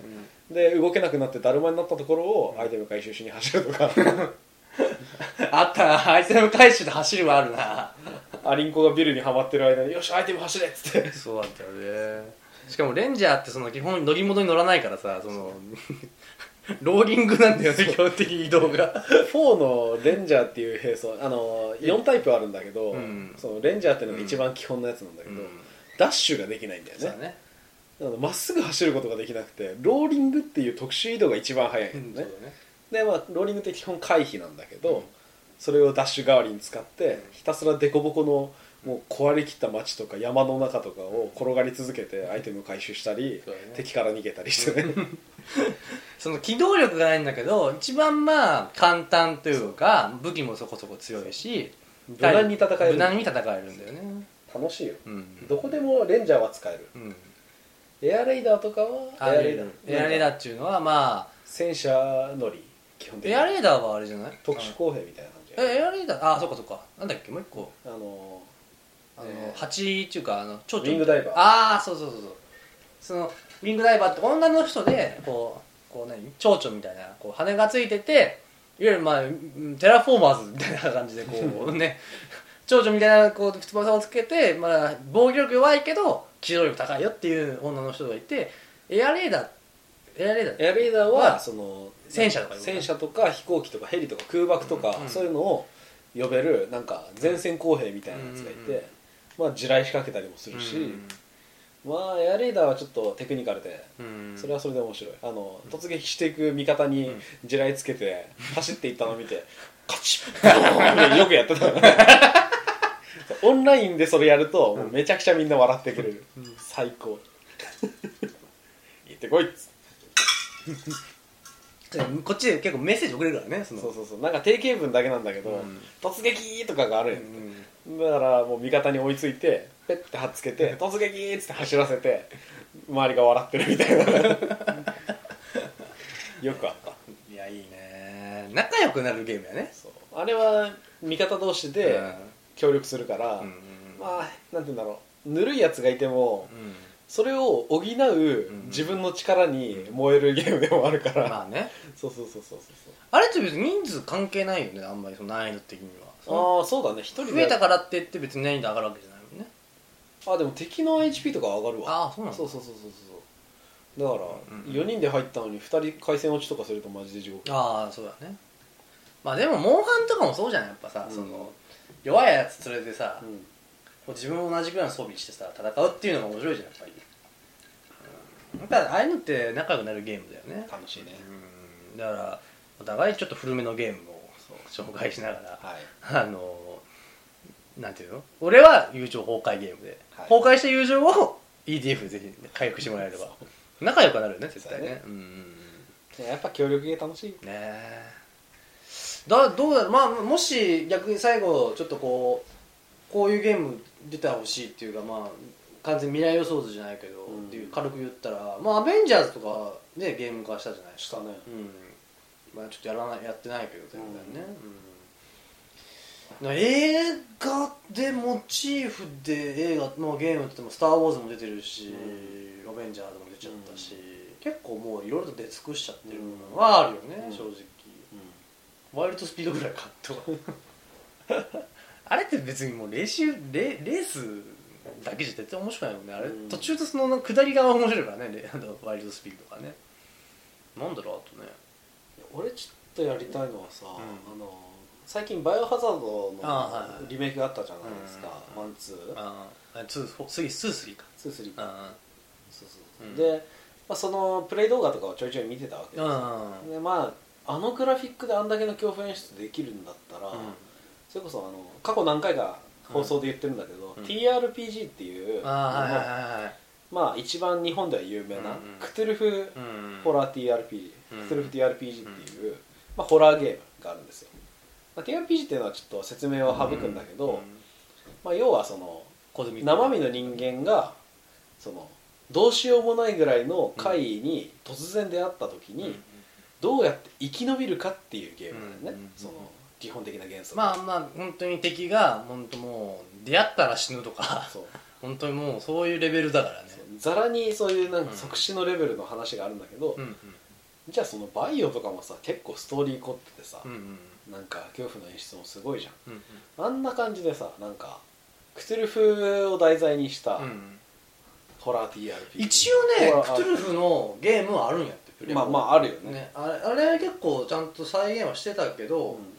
う、ん。で動けなくなってだるまになったところをアイテム回収しに走るとか あったな。アイテム回収で走るはあるな。アリンコがビルにはまってる間によしアイテム走れっつって。そうだったよね。しかもレンジャーってその基本乗り物に乗らないからさその ローリングなんだよね基本的に移動が。4のレンジャーっていう兵装あの4タイプあるんだけど、うん。そのレンジャーっていうのが一番基本のやつなんだけど、うん。ダッシュができないんだよね。そうだね。っすぐ走ることができなくてローリングっていう特殊移動が一番速いんだよね、そうだねでまあローリングって基本回避なんだけど、うん。それをダッシュ代わりに使ってひたすら凸凹のもう壊れきった街とか山の中とかを転がり続けてアイテムを回収したり、そうだね。敵から逃げたりしてね。その機動力がないんだけど一番まあ簡単というか武器もそこそこ強いし無難に戦える。無難に戦えるんだよね。楽しいよ。うん。どこでもレンジャーは使える。うん。エアレイダーとかはエアレーダー。エアレーダーっていうのはま戦車乗り基本的に。あエアレーダーはあれじゃない？特殊工兵みたいな感じえエアレーダー？あそっかそっか。なんだっけ？もう一個。あのあの、えー蜂っていうかあの蝶々。ウィングダイバー。ああそうそうそうそう。そのウィングダイバーって女の人でこうこう何？蝶々みたいなこう羽がついてていわゆるまあうんテラフォーマーズみたいな感じでこう ね。蝶々みたいなこう翼をつけて、まあ、防御力弱いけど機動力高いよっていう女の人がいてエアレーダーエアレーダーエアレーダーはその戦車とか戦車とか飛行機とかヘリとか空爆とか、うん。そういうのを呼べるなんか前線公兵みたいなやつがいて、まあ地雷仕掛けたりもするし、まあエアレーダーはちょっとテクニカルでうん。それはそれで面白い。あの突撃していく味方にうん。地雷つけて 走っていったのを見てカチッよくやってた。オンラインでそれやるともうめちゃくちゃみんな笑ってくれる、最高。行ってこいっつこっちで結構メッセージ送れるからねその。そうそうそう。なんか定型文だけなんだけど、うん。突撃とかがあるんやうんだからもう味方に追いついてペッて貼っつけて突撃っつって走らせて周りが笑ってるみたいな。よくあった。いやいいね。仲良くなるゲームやね。あれは味方同士で協力するから、うんうんまあなんて言うんだろう。ぬるいやつがいてもうんそれを補う自分の力に燃えるゲームでもあるから、まあね。そうそうそうそうそうあれって別に人数関係ないよねあんまりその難易度的には。ああそうだね。一人で増えたからって言って別に難易度上がるわけじゃないもんね。あでも敵の HP とか上がるわ。ああそうなんだそうそうそうそうそう。だからうんうん。4人で入ったのに2人回線落ちとかするとマジで地獄。ああそうだね。まあでもモンハンとかもそうじゃないやっぱさ、うん。その弱いやつ連れてさ、うんこう自分も同じぐらいの装備してさ戦うっていうのが面白いじゃんやっぱり、うん、やっぱああいうのって仲良くなるゲームだよね。楽しいね。うん。だからお互いちょっと古めのゲームを紹介しながらはい。あのなんていうの？俺は友情崩壊ゲームで、はい。崩壊した友情を EDF でぜひ回復してもらえれば仲良くなるよね絶対ね。ね。うん。やっぱ協力ゲー楽しいね。えだどうだろう？まあもし逆に最後ちょっとこうこういうゲーム出てほしいっていうかまあ完全に未来予想図じゃないけど、うん。っていう軽く言ったらまあアベンジャーズとかねゲーム化したじゃないですか。したね。うん。まあちょっとやらないやってないけど全然ね、うん。な映画でモチーフで映画のゲームって言っても「スター・ウォーズ」も出てるし「アベンジャーズ」も出ちゃったし、結構もういろいろと出尽くしちゃってるのはあるよね、うん。正直。ワイルドスピードぐらいかとかあれって別にもうレーシレレースだけじゃ絶対面白くないもんね。あれ、うん。途中とその下りが面白いからね。レ あのワイルドスピードとかね。なんだろうあとね。俺ちょっとやりたいのはさ、ん。あの最近バイオハザードあはいはいのリメイクがあったじゃないですか、うんワンツー。ああツーフォースリーツースリーか。ツースリーか。あそうそうう。ん。で、まあ、そのプレイ動画とかをちょいちょい見てたわけですでまああのグラフィックであんだけの恐怖演出できるんだったら、うんそれこそあの過去何回か放送で言ってるんだけど、うん。TRPG っていう、まあ一番日本では有名な、うん。うんクトゥルフうん。ホラー TRPG、うん。クトゥルフ TRPG っていう、まあ、ホラーゲームがあるんですよ、まあ、TRPG っていうのはちょっと説明を省くんだけど、うん。まあ、要はその生身の人間がそのどうしようもないぐらいの怪異に突然出会った時に、どうやって生き延びるかっていうゲームだよね、うん。その基本的な原則まあまあ本当に敵が本当もう出会ったら死ぬとか。そう。本当にもうそういうレベルだからね。ざらにそういうなんかうん即死のレベルの話があるんだけど、うんじゃあそのバイオとかもさ結構ストーリー凝っててさ、うんうん。なんか恐怖の演出もすごいじゃん。うんあんな感じでさなんかクトゥルフを題材にしたうんうん。ホラー TRPG 一応ねクトゥルフのゲームはあるんやってまあまああるよね。ねあれあれ結構ちゃんと再現はしてたけど、うん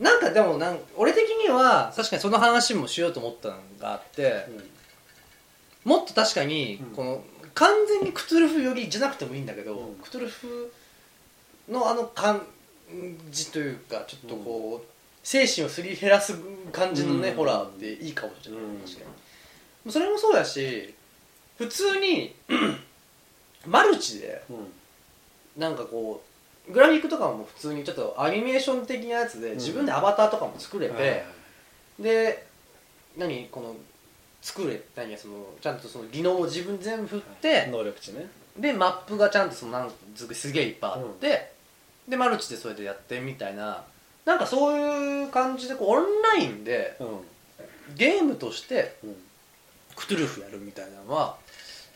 なんかでもなん俺的には確かにその話もしようと思ったのがあって、もっと確かにうん。この完全にクトゥルフ寄りじゃなくてもいいんだけど、うん。クトゥルフのあの感じというかちょっとこう、精神をすり減らす感じのね、うん。ホラーっていいかもしれない、うん確かにそれもそうだし普通に マルチでうん。なんかこうグラフィックとかも普通にちょっとアニメーション的なやつでん。自分でアバターとかも作れて、で何この作れ何やそのちゃんとその技能を自分全部振って、能力値ね。でマップがちゃんとそのなんすげえいっぱいあって、でマルチでそれでやってみたいななんかそういう感じでこうオンラインでうん。ゲームとしてうん。クトゥルフやるみたいなのは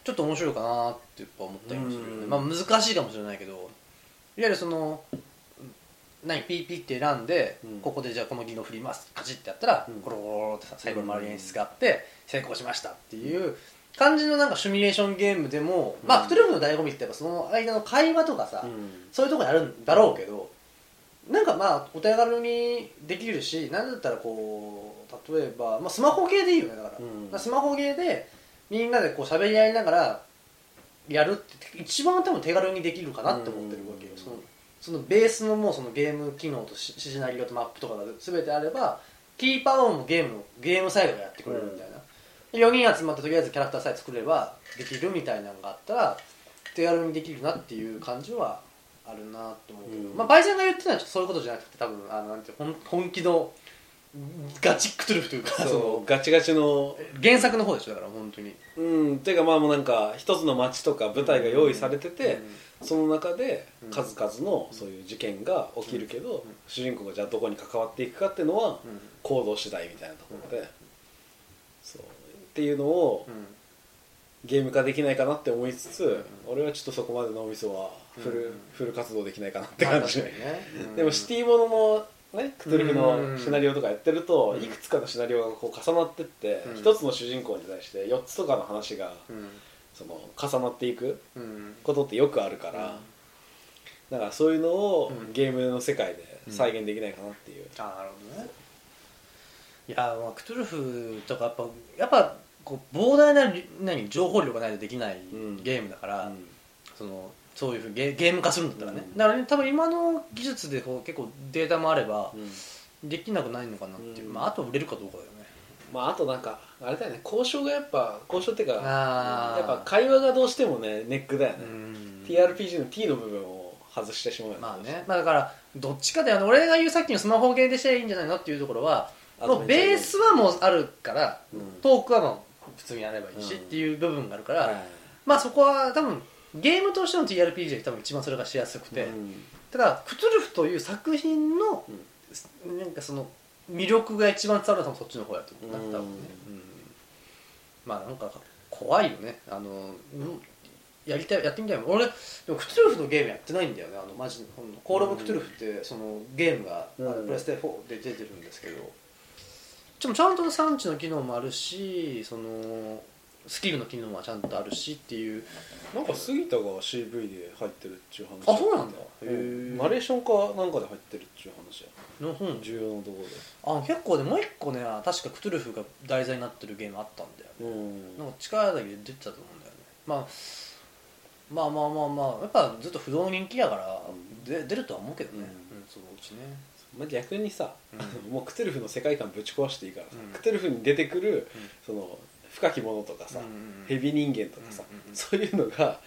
ちょっと面白いかなってやっぱ思ったりもするまあ難しいかもしれないけどいわゆるその何 PP って選んで、うん。ここでじゃあこの技能振りますカチッてやったら、うん。コロコロコロってさ最後の丸い演出があって成功しましたっていう感じのなんかシミュレーションゲームでも、まあうんクトゥルフの醍醐味ってやっぱその間の会話とかさ、うん。そういうところにあるんだろうけど、なんかまあお手軽にできるしなんだったらこう例えば、まあ、スマホゲーでいいよねだから、うん。まあスマホゲーでみんなでこう喋り合いながらやるって一番多分手軽にできるかなって思ってるわけそのベースのもうそのゲーム機能としシナリオとマップとかが全てあればキーパーオンもゲームのゲームサイドがやってくれるみたいな、4人集まってとりあえずキャラクターさえ作ればできるみたいなのがあったら手軽にできるなっていう感じはあるなって思うけど、うん。まあバイセンが言ってたのはそういうことじゃなくて多分あのなんて本本気のガチクトゥルフというかそうガチガチの原作の方でしょだから本当に。うん。ていうかまあもうなんか一つの街とか舞台が用意されてて、その中でうん。数々のそういう事件が起きるけど、主人公がじゃあどこに関わっていくかっていうのはうん。行動次第みたいなところで、そう。っていうのをうんゲーム化できないかなって思いつつ、ん。俺はちょっとそこまで脳みそはフル,、うん。フル活動できないかなってまあ感じ、でもシティもののねクトゥルフうん。のシナリオとかやってると、うん。いくつかのシナリオがこう重なってってうん。一、つの主人公に対して4つとかの話がうんその重なっていくうん。ことってよくあるから、だからそういうのをうん。ゲームの世界で再現できないかなっていう、あなるほどね。いやまあクトゥルフとかやっぱやっぱこう膨大なり何情報量がないとできないうん。ゲームだから、うん。そのそういうふうにゲゲーム化するんだったらね、うん。だからね多分今の技術でこう結構データもあればうん。できなくないのかなっていう、うん。まあ、あと売れるかどうかだよねまああとなんかあれだよね交渉がやっぱ交渉っていうかやっぱ会話がどうしてもねネックだよね、うん。TRPG の T の部分を外してしまうよまあね、まあ、だからどっちかであの俺が言うさっきのスマホゲーでしたらいいんじゃないのっていうところはもうベースはもうあるから、うん。トークはもう普通にやればいいし、うんっていう部分があるから、はいまあそこは多分ゲームとしての TRPG で多分一番それがしやすくて、うん。ただクトゥルフという作品の、なんかその魅力が一番伝わるのはそっちの方やと思うな、うん多分ね、うん。まあなんか怖いよね。あのうんやりたいやってみたいもん。俺でもクトゥルフのゲームやってないんだよね。あのマジほんのコール・オブ・クトゥルフってそのゲームが、プレステ4で出てるんですけど。でもちゃんと産地の機能もあるしそのスキルの機能はちゃんとあるしっていう。なんか杉田が CV で入ってるっていう話。あそうなんだ。へへー。ナレーションかなんかで入ってるっていう話やの本重要なとこあ結構でもう一個ね確かクトゥルフが題材になってるゲームあったんだよろでうん。なんか力だけで出てたと思うんだよね、まあ、まあまあまあまあやっぱずっと不動の人気やから、で出るとは思うけどね、ううんそのうちね。まあ、逆にさ、う もうクトゥルフの世界観ぶち壊していいからさ、うん。クトゥルフに出てくるその深きものとかさ、うんうん人間とかさ、うんうんうん。そういうのが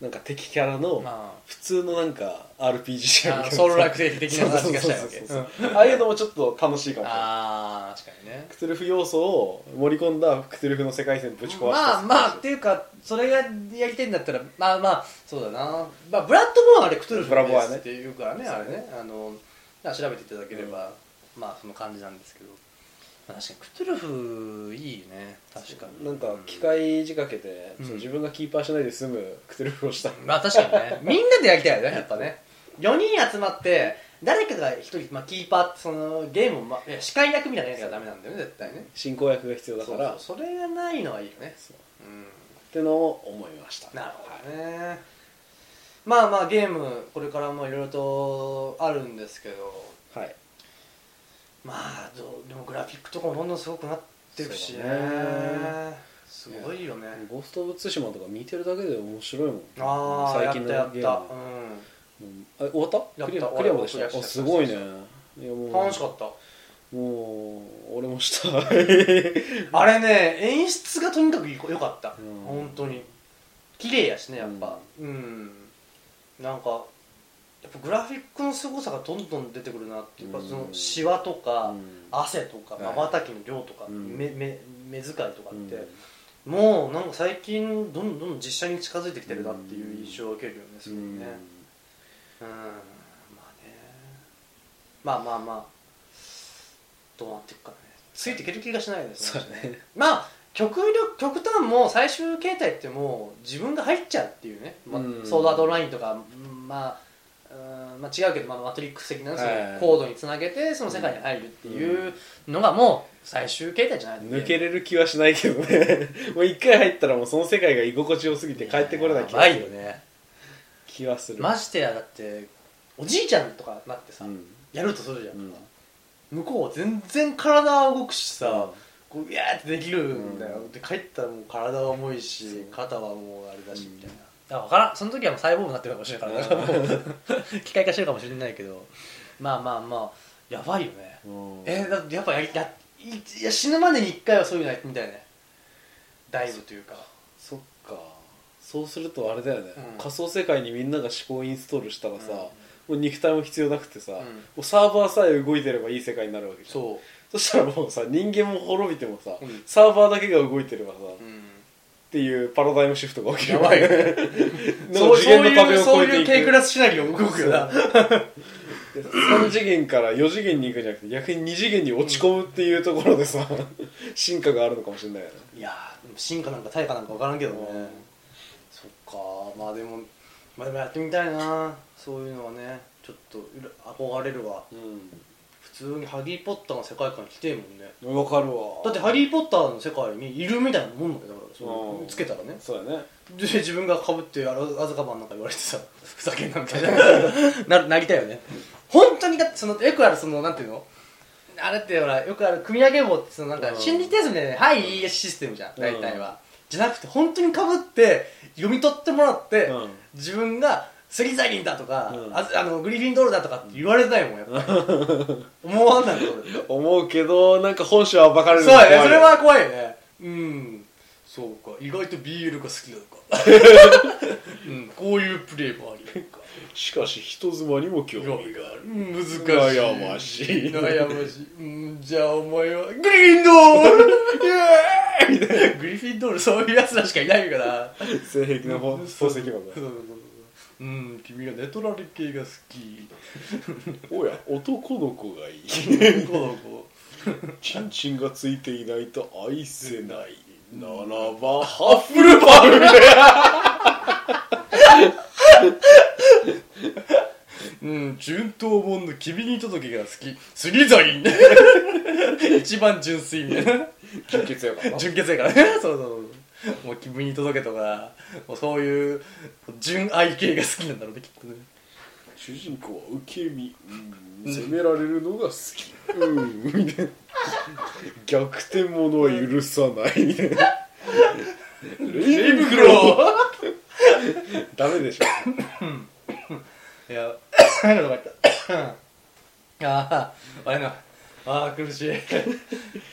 なんか敵キャラのま普通のなんか RPG じゃん。あソウルライク的な話がしたいわけああいうのもちょっと楽しいかもしれないああ確かにね。クトゥルフ要素を盛り込んだクトゥルフの世界線ぶち壊したまあまあっていうかそれがやりたいんだったらまあまあそうだな、まあ、ブラッドボーンはあれクトゥルフブラボーはねっていうからねあれね。あの調べていただければ、まあその感じなんですけど。まあ確かにクトゥルフいいね。確かに。なんか機械仕掛けて、うん。そう自分がキーパーしないで済むクトゥルフをした。まあ確かにね。みんなでやりたいよねやっぱね。4人集まって誰かが1人、まあ、キーパーそのゲームを、ま司会役みたいなやつがダメなんだよね絶対ね。進行役が必要だから。それがないのはいいよねそう。うん。ってのを思いました。なるほどね、まあまあゲームこれからもいろいろとあるんですけど。はいまあどうでもグラフィックとかもどんどんすごくなっていくしね。すごいよね。ゴースト・オブ・ツシマとか見てるだけで面白いもん。ああ最近のやったゲーム。やったうん。あ終わった？クリアクリアまでした？あすごいね。いやもう。うん楽しかった。もう俺もしたあれね演出がとにかく良かった、うん。本当に。綺麗やしねやっぱ。うん、なんかやっぱグラフィックの凄さがどんどん出てくるなっていうか、うん。そのシワとか、うん。汗とかはい。まばたきの量とか、うん。目目目遣いとかって、うん。もうなんか最近どんどん実写に近づいてきてるなっていう印象を受けるよねすごいね。うん、まあね。まあまあまあ。どうなっていくかね。ついていける気がしないですそうだね。まあ極力極端も最終形態ってもう自分が入っちゃうっていうね、まあうん。ソードアートラインとかうんまあうんまあ、違うけど、まあ、マトリックス的な、コードにつなげてその世界に入るっていうのがもう最終形態じゃない抜けれる気はしないけどね。もう一回入ったらもうその世界が居心地よすぎて帰ってこれない気がする。いよね。気はする。ましてやだっておじいちゃんとかなってさ、うん。やるとするじゃん、うん。向こうは全然体は動くしさ、うん。こううやーってできるんだよ、うん。で帰ったらもう体は重いし肩はもうあれだしうんみたいな、だから分からん。その時はもうサイボーグになってるかもしれないから、うん。機械化してるかもしれないけど。まあまあまあ。やばいよね、うん。えーだってやっぱややいいや死ぬまでに一回はそういうのやってみたいねダイブというか。そっか。そうするとあれだよね、うん。仮想世界にみんなが思考インストールしたらさ、うん。もう肉体も必要なくてさ、ん。もうサーバーさえ動いてればいい世界になるわけじゃん。そそしたらもうさ人間も滅びてもさ、うん。サーバーだけが動いてればさ、う、っうん、ていうパラダイムシフトが起きる。やばいよね。の次元の壁をそういう越えていく。K クラスシナリオ動くよ。な3次元から4次元に行くんじゃなくて逆に2次元に落ち込むっていうところでさ 進化があるのかもしれないよね。いや進化なんか対価なんか分からんけどね、うんそっか。まあでもまあでもやってみたいな。そういうのはねちょっと憧れるわ。普通にハリー・ポッターの世界観に来てえもんね。うんわかるわ。だってハリー・ポッターの世界にいるみたいなもんだけどそつけたらね。そうだね。で自分がかぶってあらアズカバンなんか言われてさ ふざけんなみたいな。ななりたいよね。本当にだってそのよくあるそのなんていうの？あれってほらよくある組み上げ棒ってそのなんかうん。心理テストみたいなね。はいいいシステムじゃん。大体は、じゃなくて本当にかぶって読み取ってもらって、うん。自分がスリザリンだとか、うん。ああのグリフィンドールだとかって言われたいもんやっぱり。思わない 思うけどなんか本性は暴かれそうるのが怖いやね。それは怖いよね。うんそうか。意外と BL が好きなのか。うん。こういうプレーもあり。かしかし人妻にも興味がある。難しい。悩ましい。悩ましい、うん、じゃあお前はグリフィンドール!イエーイ!みたいな。グリフィンドールそういうやつらしかいないから。性癖の宝石箱。そうそうそうう。ん君がネトラレ系が好き。おや男の子がいい。この子。チンチンがついていないと愛せないならばハッフルパうん順当本の君に届けが好き。スリザリン一番純粋みたいな。ル純潔やからな。純潔やからね。そうそうそう。もう君に届けとかもうそういう純愛系が好きなんだろうねきっとね主人公は受け身、うん、責められるのが好き。うん。みたいな逆転者は許さない。みたいなレイブクロー ダメでしょ。いや変なとこやったあああれなああ苦しい。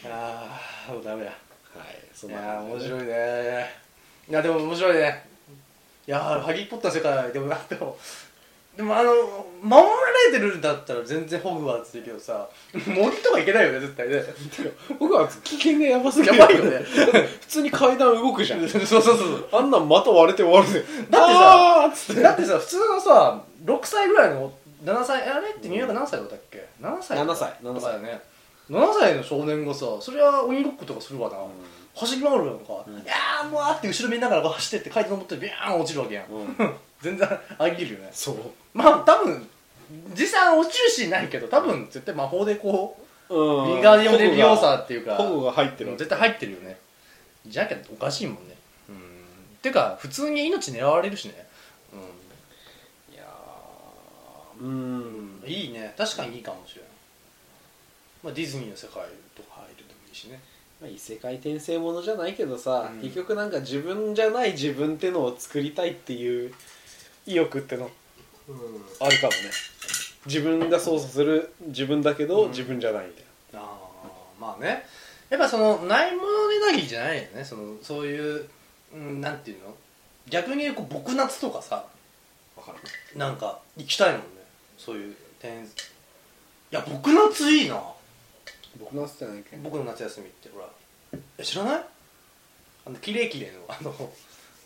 ああもうダメだ。はいそいやんな感じー面白いね。いやでも面白いね。いやーハリー・ポッターの世界でもでもでもあの守られてるんだったら全然ホグワーツでいいけどさ森とか行けないよね絶対ね。僕は危険がやばすぎるやばいよね。普通に階段動くじゃん。そうそうそうそう。あんなんまた割れて終わるぜ。だってさだってさ普通のさ6歳ぐらいの7歳あれって入学何歳だったっけ？7歳7歳とかだよね。7歳の少年がさそれは鬼ごっことかするわな、走り回るやんか、うん。いやーもうあって後ろ見ながら走ってって階段登ってビャーン落ちるわけやん、うん 全然ありえるよね。そう。まあ多分実際落ちるシーンないけど多分絶対魔法でこううん。ミンガーディオン・レビオーサーっていうか保護が入ってる絶対入ってるよね。じゃけおかしいもんね。うん。てか普通に命狙われるしね。いやー。うん。うんいいね。確かにいいかもしれない、まあ、ディズニーの世界とか入るでもいいしね。まあ異世界転生ものじゃないけどさ、うん。結局なんか自分じゃない自分ってのを作りたいっていう意欲っての。あるかもね。自分が操作する自分だけど、うん。自分じゃないみたいああまあね。やっぱそのないものねだりじゃないよね。そのそういう、うん、なんていうの？逆にこう僕夏とかさなわかる。なんか行きたいもんね。そういう点いや僕夏いいな。僕のってないけ僕の夏休みってほら。え知らない？あのキレイキレイのあの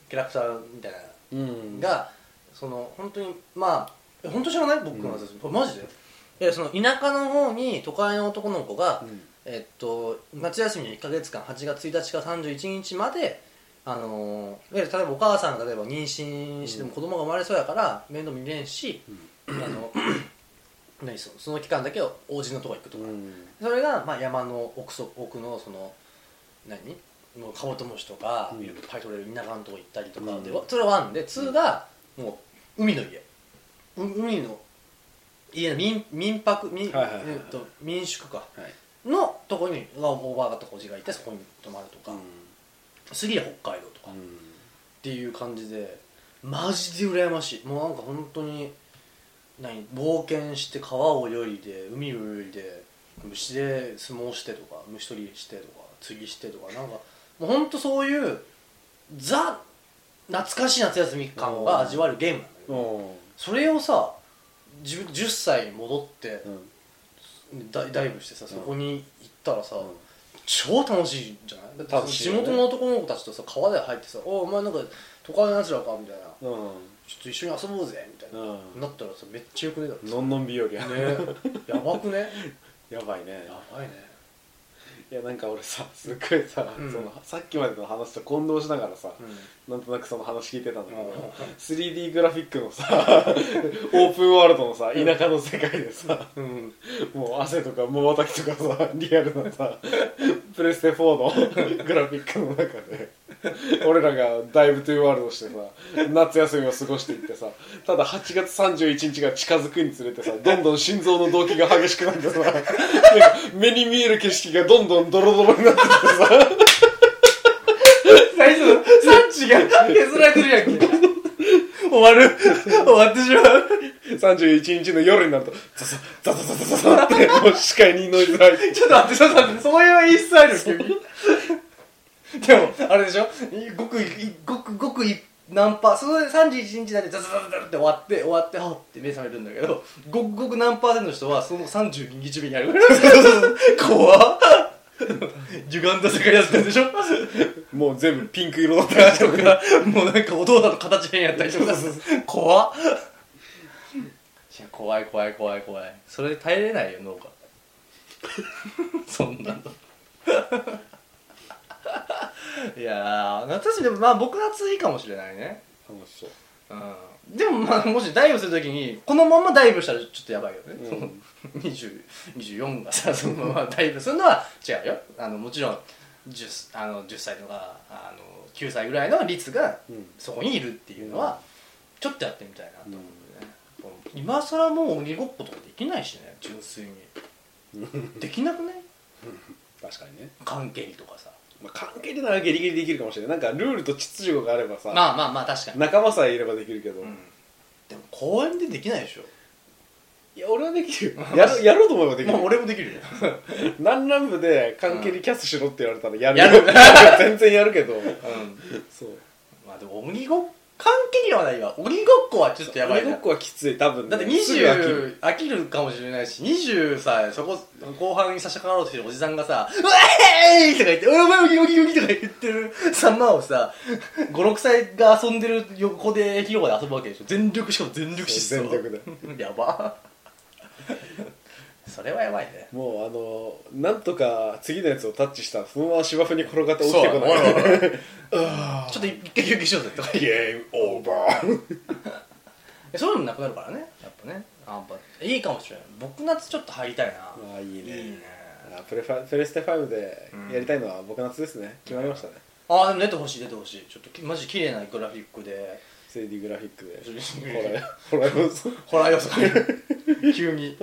キャラクターみたいなうん。がその本当にまあえ本当知らない？僕の夏休み、これマジで？えその田舎の方に都会の男の子が、うん。えっと夏休みの1か月間8月1日から31日まであの例えばお母さんが例えば妊娠しても子供が生まれそうやから面倒見れんし、あの 何そのその期間だけおじのとこ行くとか、うん。それが、まあ、山の奥そ奥のその何？もうカブトムシとか、うん。いっぱい取れる田舎のとこ行ったりとかで、うん。それは1で2がもう海の家。う海の家の民民泊民,、はいはいはいはい。えっと民宿か。はい。のとこにがおばあがとかおじがいてそこに泊まるとか、うん。次は北海道とか、っていう感じでマジで羨ましい。もうなんか本当に何冒険して川を泳いで海を泳いで虫で相撲してとか虫取りしてとか釣りしてとかなんかもう本当そういうザ懐かしい夏休み感が味わえるゲームなんだそれをさ 10, 10歳に戻ってうん。ダイダイブしてさそこに行ったらさ、うん。超楽しいんじゃない？だって楽しいよね。地元の男の子たちとさ川で入ってさ「おいお前なんか都会のやつらか」みたいな「うん。ちょっと一緒に遊ぼうぜ」みたいな、うん。なったらさめっちゃよくねだってのんのん日和や。ね。やばくね？やばいね。やばいね。いやなんか俺さすっごいさ、うん。そのさっきまでの話と混同しながらさ、うなんとなくその話聞いてたんだけど、うん。3D グラフィックのさ オープンワールドのさ田舎の世界でさん、うん、もう汗とか藻畑とかさリアルなさプレステ4の グラフィックの中で俺らがダイブトゥーワールドしてさ夏休みを過ごしていってさただ8月31日が近づくにつれてさどんどん心臓の動悸が激しくなってさ 目に見える景色がどんどんドロドロになってきてさが削られてるやんけ。終わる。終わってしまう。31日の夜になるとザザザザザザザザってもう視界にノイズ入って。ちょっと待ってちょっと待って。そういう演出ある君でもあれでしょ？ごくごくごく何パーその31日だけザザザザって終わって終わってはって目覚めるんだけどごくごく何パーセントの人はその32日目にある。か ら怖っ。歪んだ世界やったんでしょ？もう全部ピンク色だったりとか もうなんかお父さんの形変やったりとか。怖っ。いや怖い怖い怖い怖い。それで耐えれないよ脳が そんなの。いやー夏休みでもまあ僕夏いいかもしれないね。楽しそう。うん。でもまあもしダイブするときにこのままダイブしたらちょっとやばいよね、うん。その20 24がさそのままダイブするのは違うよ。あのもちろん 10, あの10歳とかあの9歳ぐらいの率がうんそこにいるっていうのはちょっとやってみたいなと思うんでね、今更もう鬼ごっことかできないしね純粋に。できなくない？確かにね、関係とかさ。まあ、関係でならギリギリできるかもしれない。なんかルールと秩序があればさ、まあまあまあ確かに、仲間さえいればできるけど、うん。でも公園でできないでしょいや俺はできるよ。やるやろうと思えばできる。まあ俺もできるよ。何ラン部で関係にキャスしろって言われたらやるやよる。全然やるけど。うん。そう。まあでも鬼ごっ関係にはないわ。鬼ごっこはちょっとやばいな。鬼ごっこはきつい。多分ね。だってすぐ飽きる。20飽きるかもしれないし20さそこ後半に差し掛かろうとしてるおじさんがさ「うわーい!」とか言って「おいお前鬼鬼鬼」とか言ってる様をさ56歳が遊んでる横で広場で遊ぶわけでしょ。全力しかも全力疾走。全力で。やば それはやばいね。もうあのなんとか次のやつをタッチしたらそのまま芝生に転がって起きてこない。ちょっと一回休憩しようぜ。とかゲームオー。バー そういうのもなくなるからね。やっぱね。あやっぱいいかもしれない。僕夏ちょっと入りたいな。ああいいね。いいね。あプレファプレステ5でやりたいのは僕夏ですね。決まりましたね。ああでも出てほしい出てほしい。ちょっときマジ綺麗なグラフィックで 3D グラフィックで。ホほらほらホラー要素が 急に。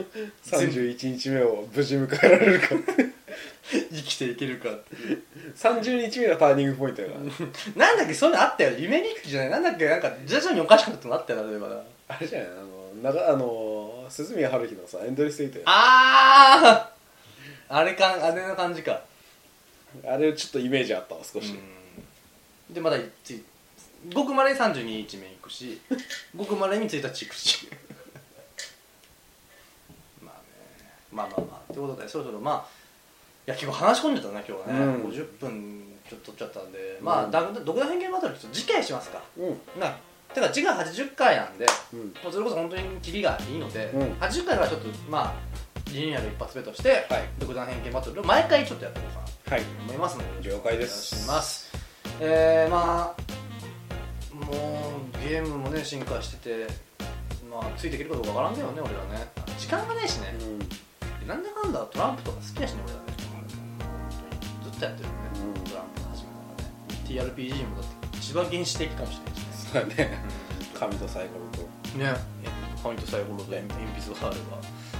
31日目を無事迎えられるか。生きていけるかっていう。30日目がターニングポイントやから。なんだっけそういうのあったよ。夢日記じゃない。なんだっけなんか徐々におかしくなっったよ例えばなあれじゃないあの長あの鈴宮春日のさエンドレスエイトや。あああれかあれの感じか。あれちょっとイメージあったわ少し、うん。でまだついごくまれに32日目行くしごくまれに1日行くし。まあね。まあまあまあ。ということでそろそろまあいや結構話し込んでたね今日はね、うん。50分ちょっと取っちゃったんで、まあだ独断偏見バトルちょっと次回しますか。うん。なてか次回80回なんでうん。もうそれこそ本当にキリがいいので、うん。80回からちょっとまあリニアル一発目として、はい。独断偏見バトルを毎回ちょっとやっていこうかなはいと思いますので了解ですお願いします。えー、まあもうゲームもね進化しててまあついていけるかどうかわからんだよね俺らね。時間がないしね、うん。なんだかんだトランプとか好きだしね俺らね。ずっとやってるよね、うん。トランプ始めたらね。TRPG もだって一番原始的かもしれないしね。そうだね。紙とサイコロと。ね。ポイントサイコロと鉛筆があれば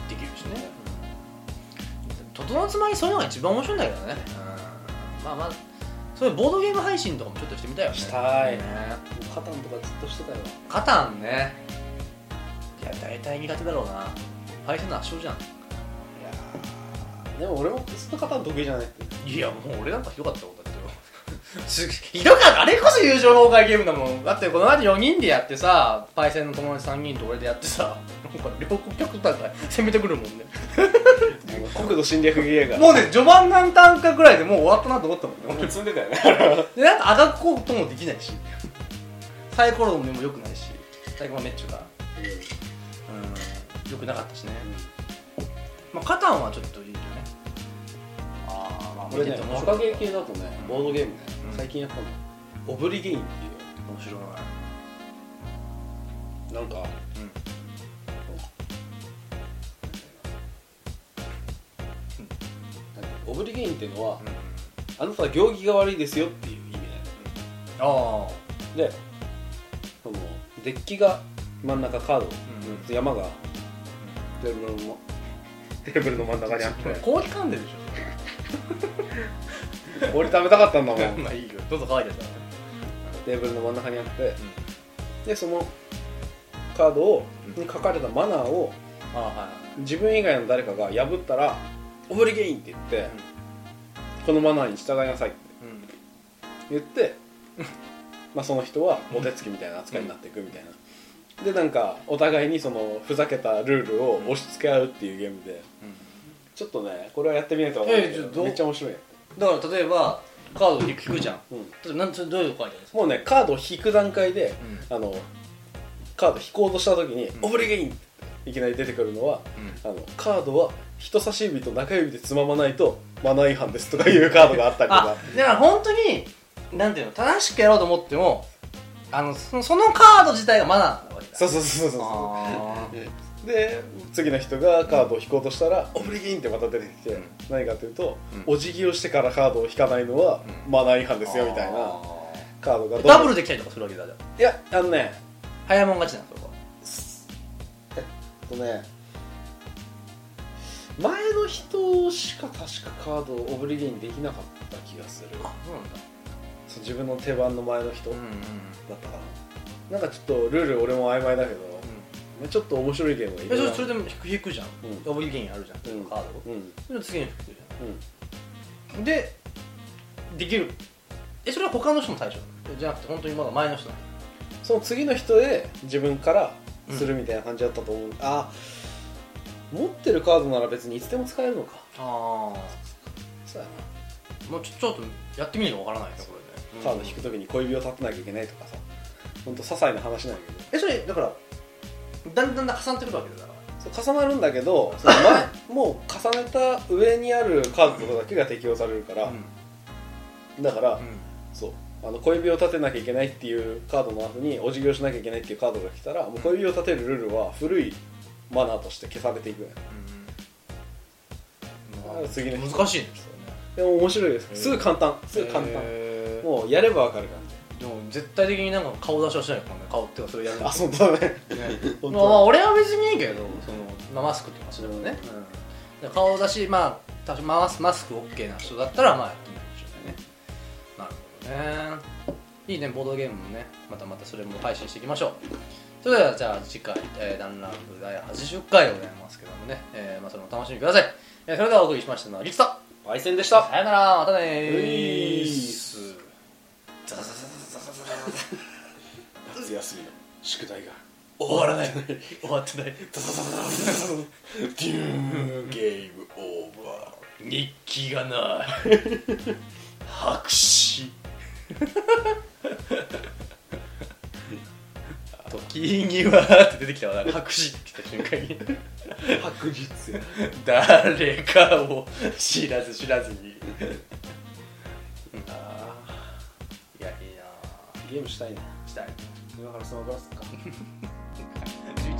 できるしね。整わつまりそういうのが一番面白いんだけどね、まあまあそういうボードゲーム配信とかもちょっとしてみたいよね。したい。ねカタンとかずっとしてたよ。カタンね。いや大体苦手だろうな。配線の圧勝じゃん。いやーでも俺もずっとカタン得意じゃないいやもう俺なんかひどかったことだって。よ すひどかった。あれこそ優勝崩壊ゲームだもん。だってこの間4人でやってさパイセンの友達3人と俺でやってさなんか両国極端が攻めてくるもんね。国土侵略ゲーが。もうね序盤何ターンかぐらいでもう終わったなと思ったもんね。積んでたよね。でなんかあがくこともできないしサイコロも良くないしサイコロめっちゃが。うん。良くなかったしね、まあ、カタンはちょっといいよね。ああまあこれね若芸系だとねボードゲームねうん最近やったの。オブリゲインって面白い。いうなんかうん。オブリゲインっていうのはあなたは行儀が悪いですよっていう意味だよね。あでそのデッキが真ん中カード、うん山が。テーブルのテーブルの真ん中にあって。あ氷噛んでるでし氷食べたかったんだもん。ょ まあいいよ。どうぞ乾いてたテーブルの真ん中にあって。でそのカードをうんに書かれたマナーをあはいはい。自分以外の誰かが破ったら「オブリゲイン」って言って、このマナーに従いなさいって言って まあその人はお手つきみたいな扱いになっていくみたいな、でなんかお互いにそのふざけたルールを押し付け合うっていうゲームでちょっとねこれはやってみないと分かんないけどめっちゃ面白い。よ、だから例えばカードを引くじゃん。うん、なんそれどういうの書いてあるんですか？もうねカードを引く段階であのカード引こうとした時に「うん。オブリゲイン!」っていきなり出てくるのはあのカードは人差し指と中指でつままないとマナー違反ですとかいうカードがあったりとあかだから本当になんていうの正しくやろうと思ってもあのそそのカード自体がマナーなわけだ。そうそうそうそうあそう。で次の人がカードを引こうとしたら「オブリゲイン!」ってまた出てきて、うん。何かというと、うん。お辞儀をしてからカードを引かないのはうん。マナー違反ですよみたいなあカードがどんどん。ーダブルできたりとかするわけだじゃあ。いやあのね早いもん勝ちなんですよえっとね前の人しか確かカードをオブリゲインできなかった気がする。あそうなんだそう自分の手番の前の人だうんうん。ったかな、なんかちょっとルール俺も曖昧だけど、ちょっと面白いゲームがいえろいろそれそれでも引くじゃん。うん。オブリゲインあるじゃん。うん。カード。をうん。それで次に引くじうんゃん。でできる。えそれは他の人も対象なのじゃなくて本当にまだ前の人なの。その次の人で自分からするみたいな感じだったと思う、あ持ってるカードなら別にいつでも使えるのか。あそうやあもうちょちょっとやってみるのわからないねこれねなカード引く時に小指を立てなきゃいけないとかさ。本当些細な話なんやけど。えそれだからだんだんだん重なってくるわけだから。そう重なるんだけどその前もう重ねた上にあるカードとかだけが適用されるから、だから、そう。あの小指を立てなきゃいけないっていうカードの後にお辞儀をしなきゃいけないっていうカードが来たらもう小指を立てるルールは古いマナーとして消されていくうん。うん。次の人難しいねでも面白いです。すぐ簡単。すぐ簡単もうやればわかる感でも絶対的になんか顔出しはしないからね。顔っていうかそれやるじあそうだね。ね。本まあ、まあ当俺は別にいいけどその、まあ、マスクとかすればね、で顔出しまあ多少マスマスク OK な人だったらまあやってみるでしょうね。なるほどね。いいねボードゲームもね。またまたそれも配信していきましょう。それではじゃあ次回、えー、ダンランプ第80回でございますけどもね、えーまあ、それもお楽しみください、えーそれではお送りしましたのはリキとパイセンでした。さよなら。またねういー。すザザザザザザ夏休みの宿題が終わらない終わってないデューゲームオーバー日記がない白紙時にはって出てきたわ白紙って言った瞬間に白日誰かを知らず知らずにああゲームしたいね。したい。今からそのブラすか？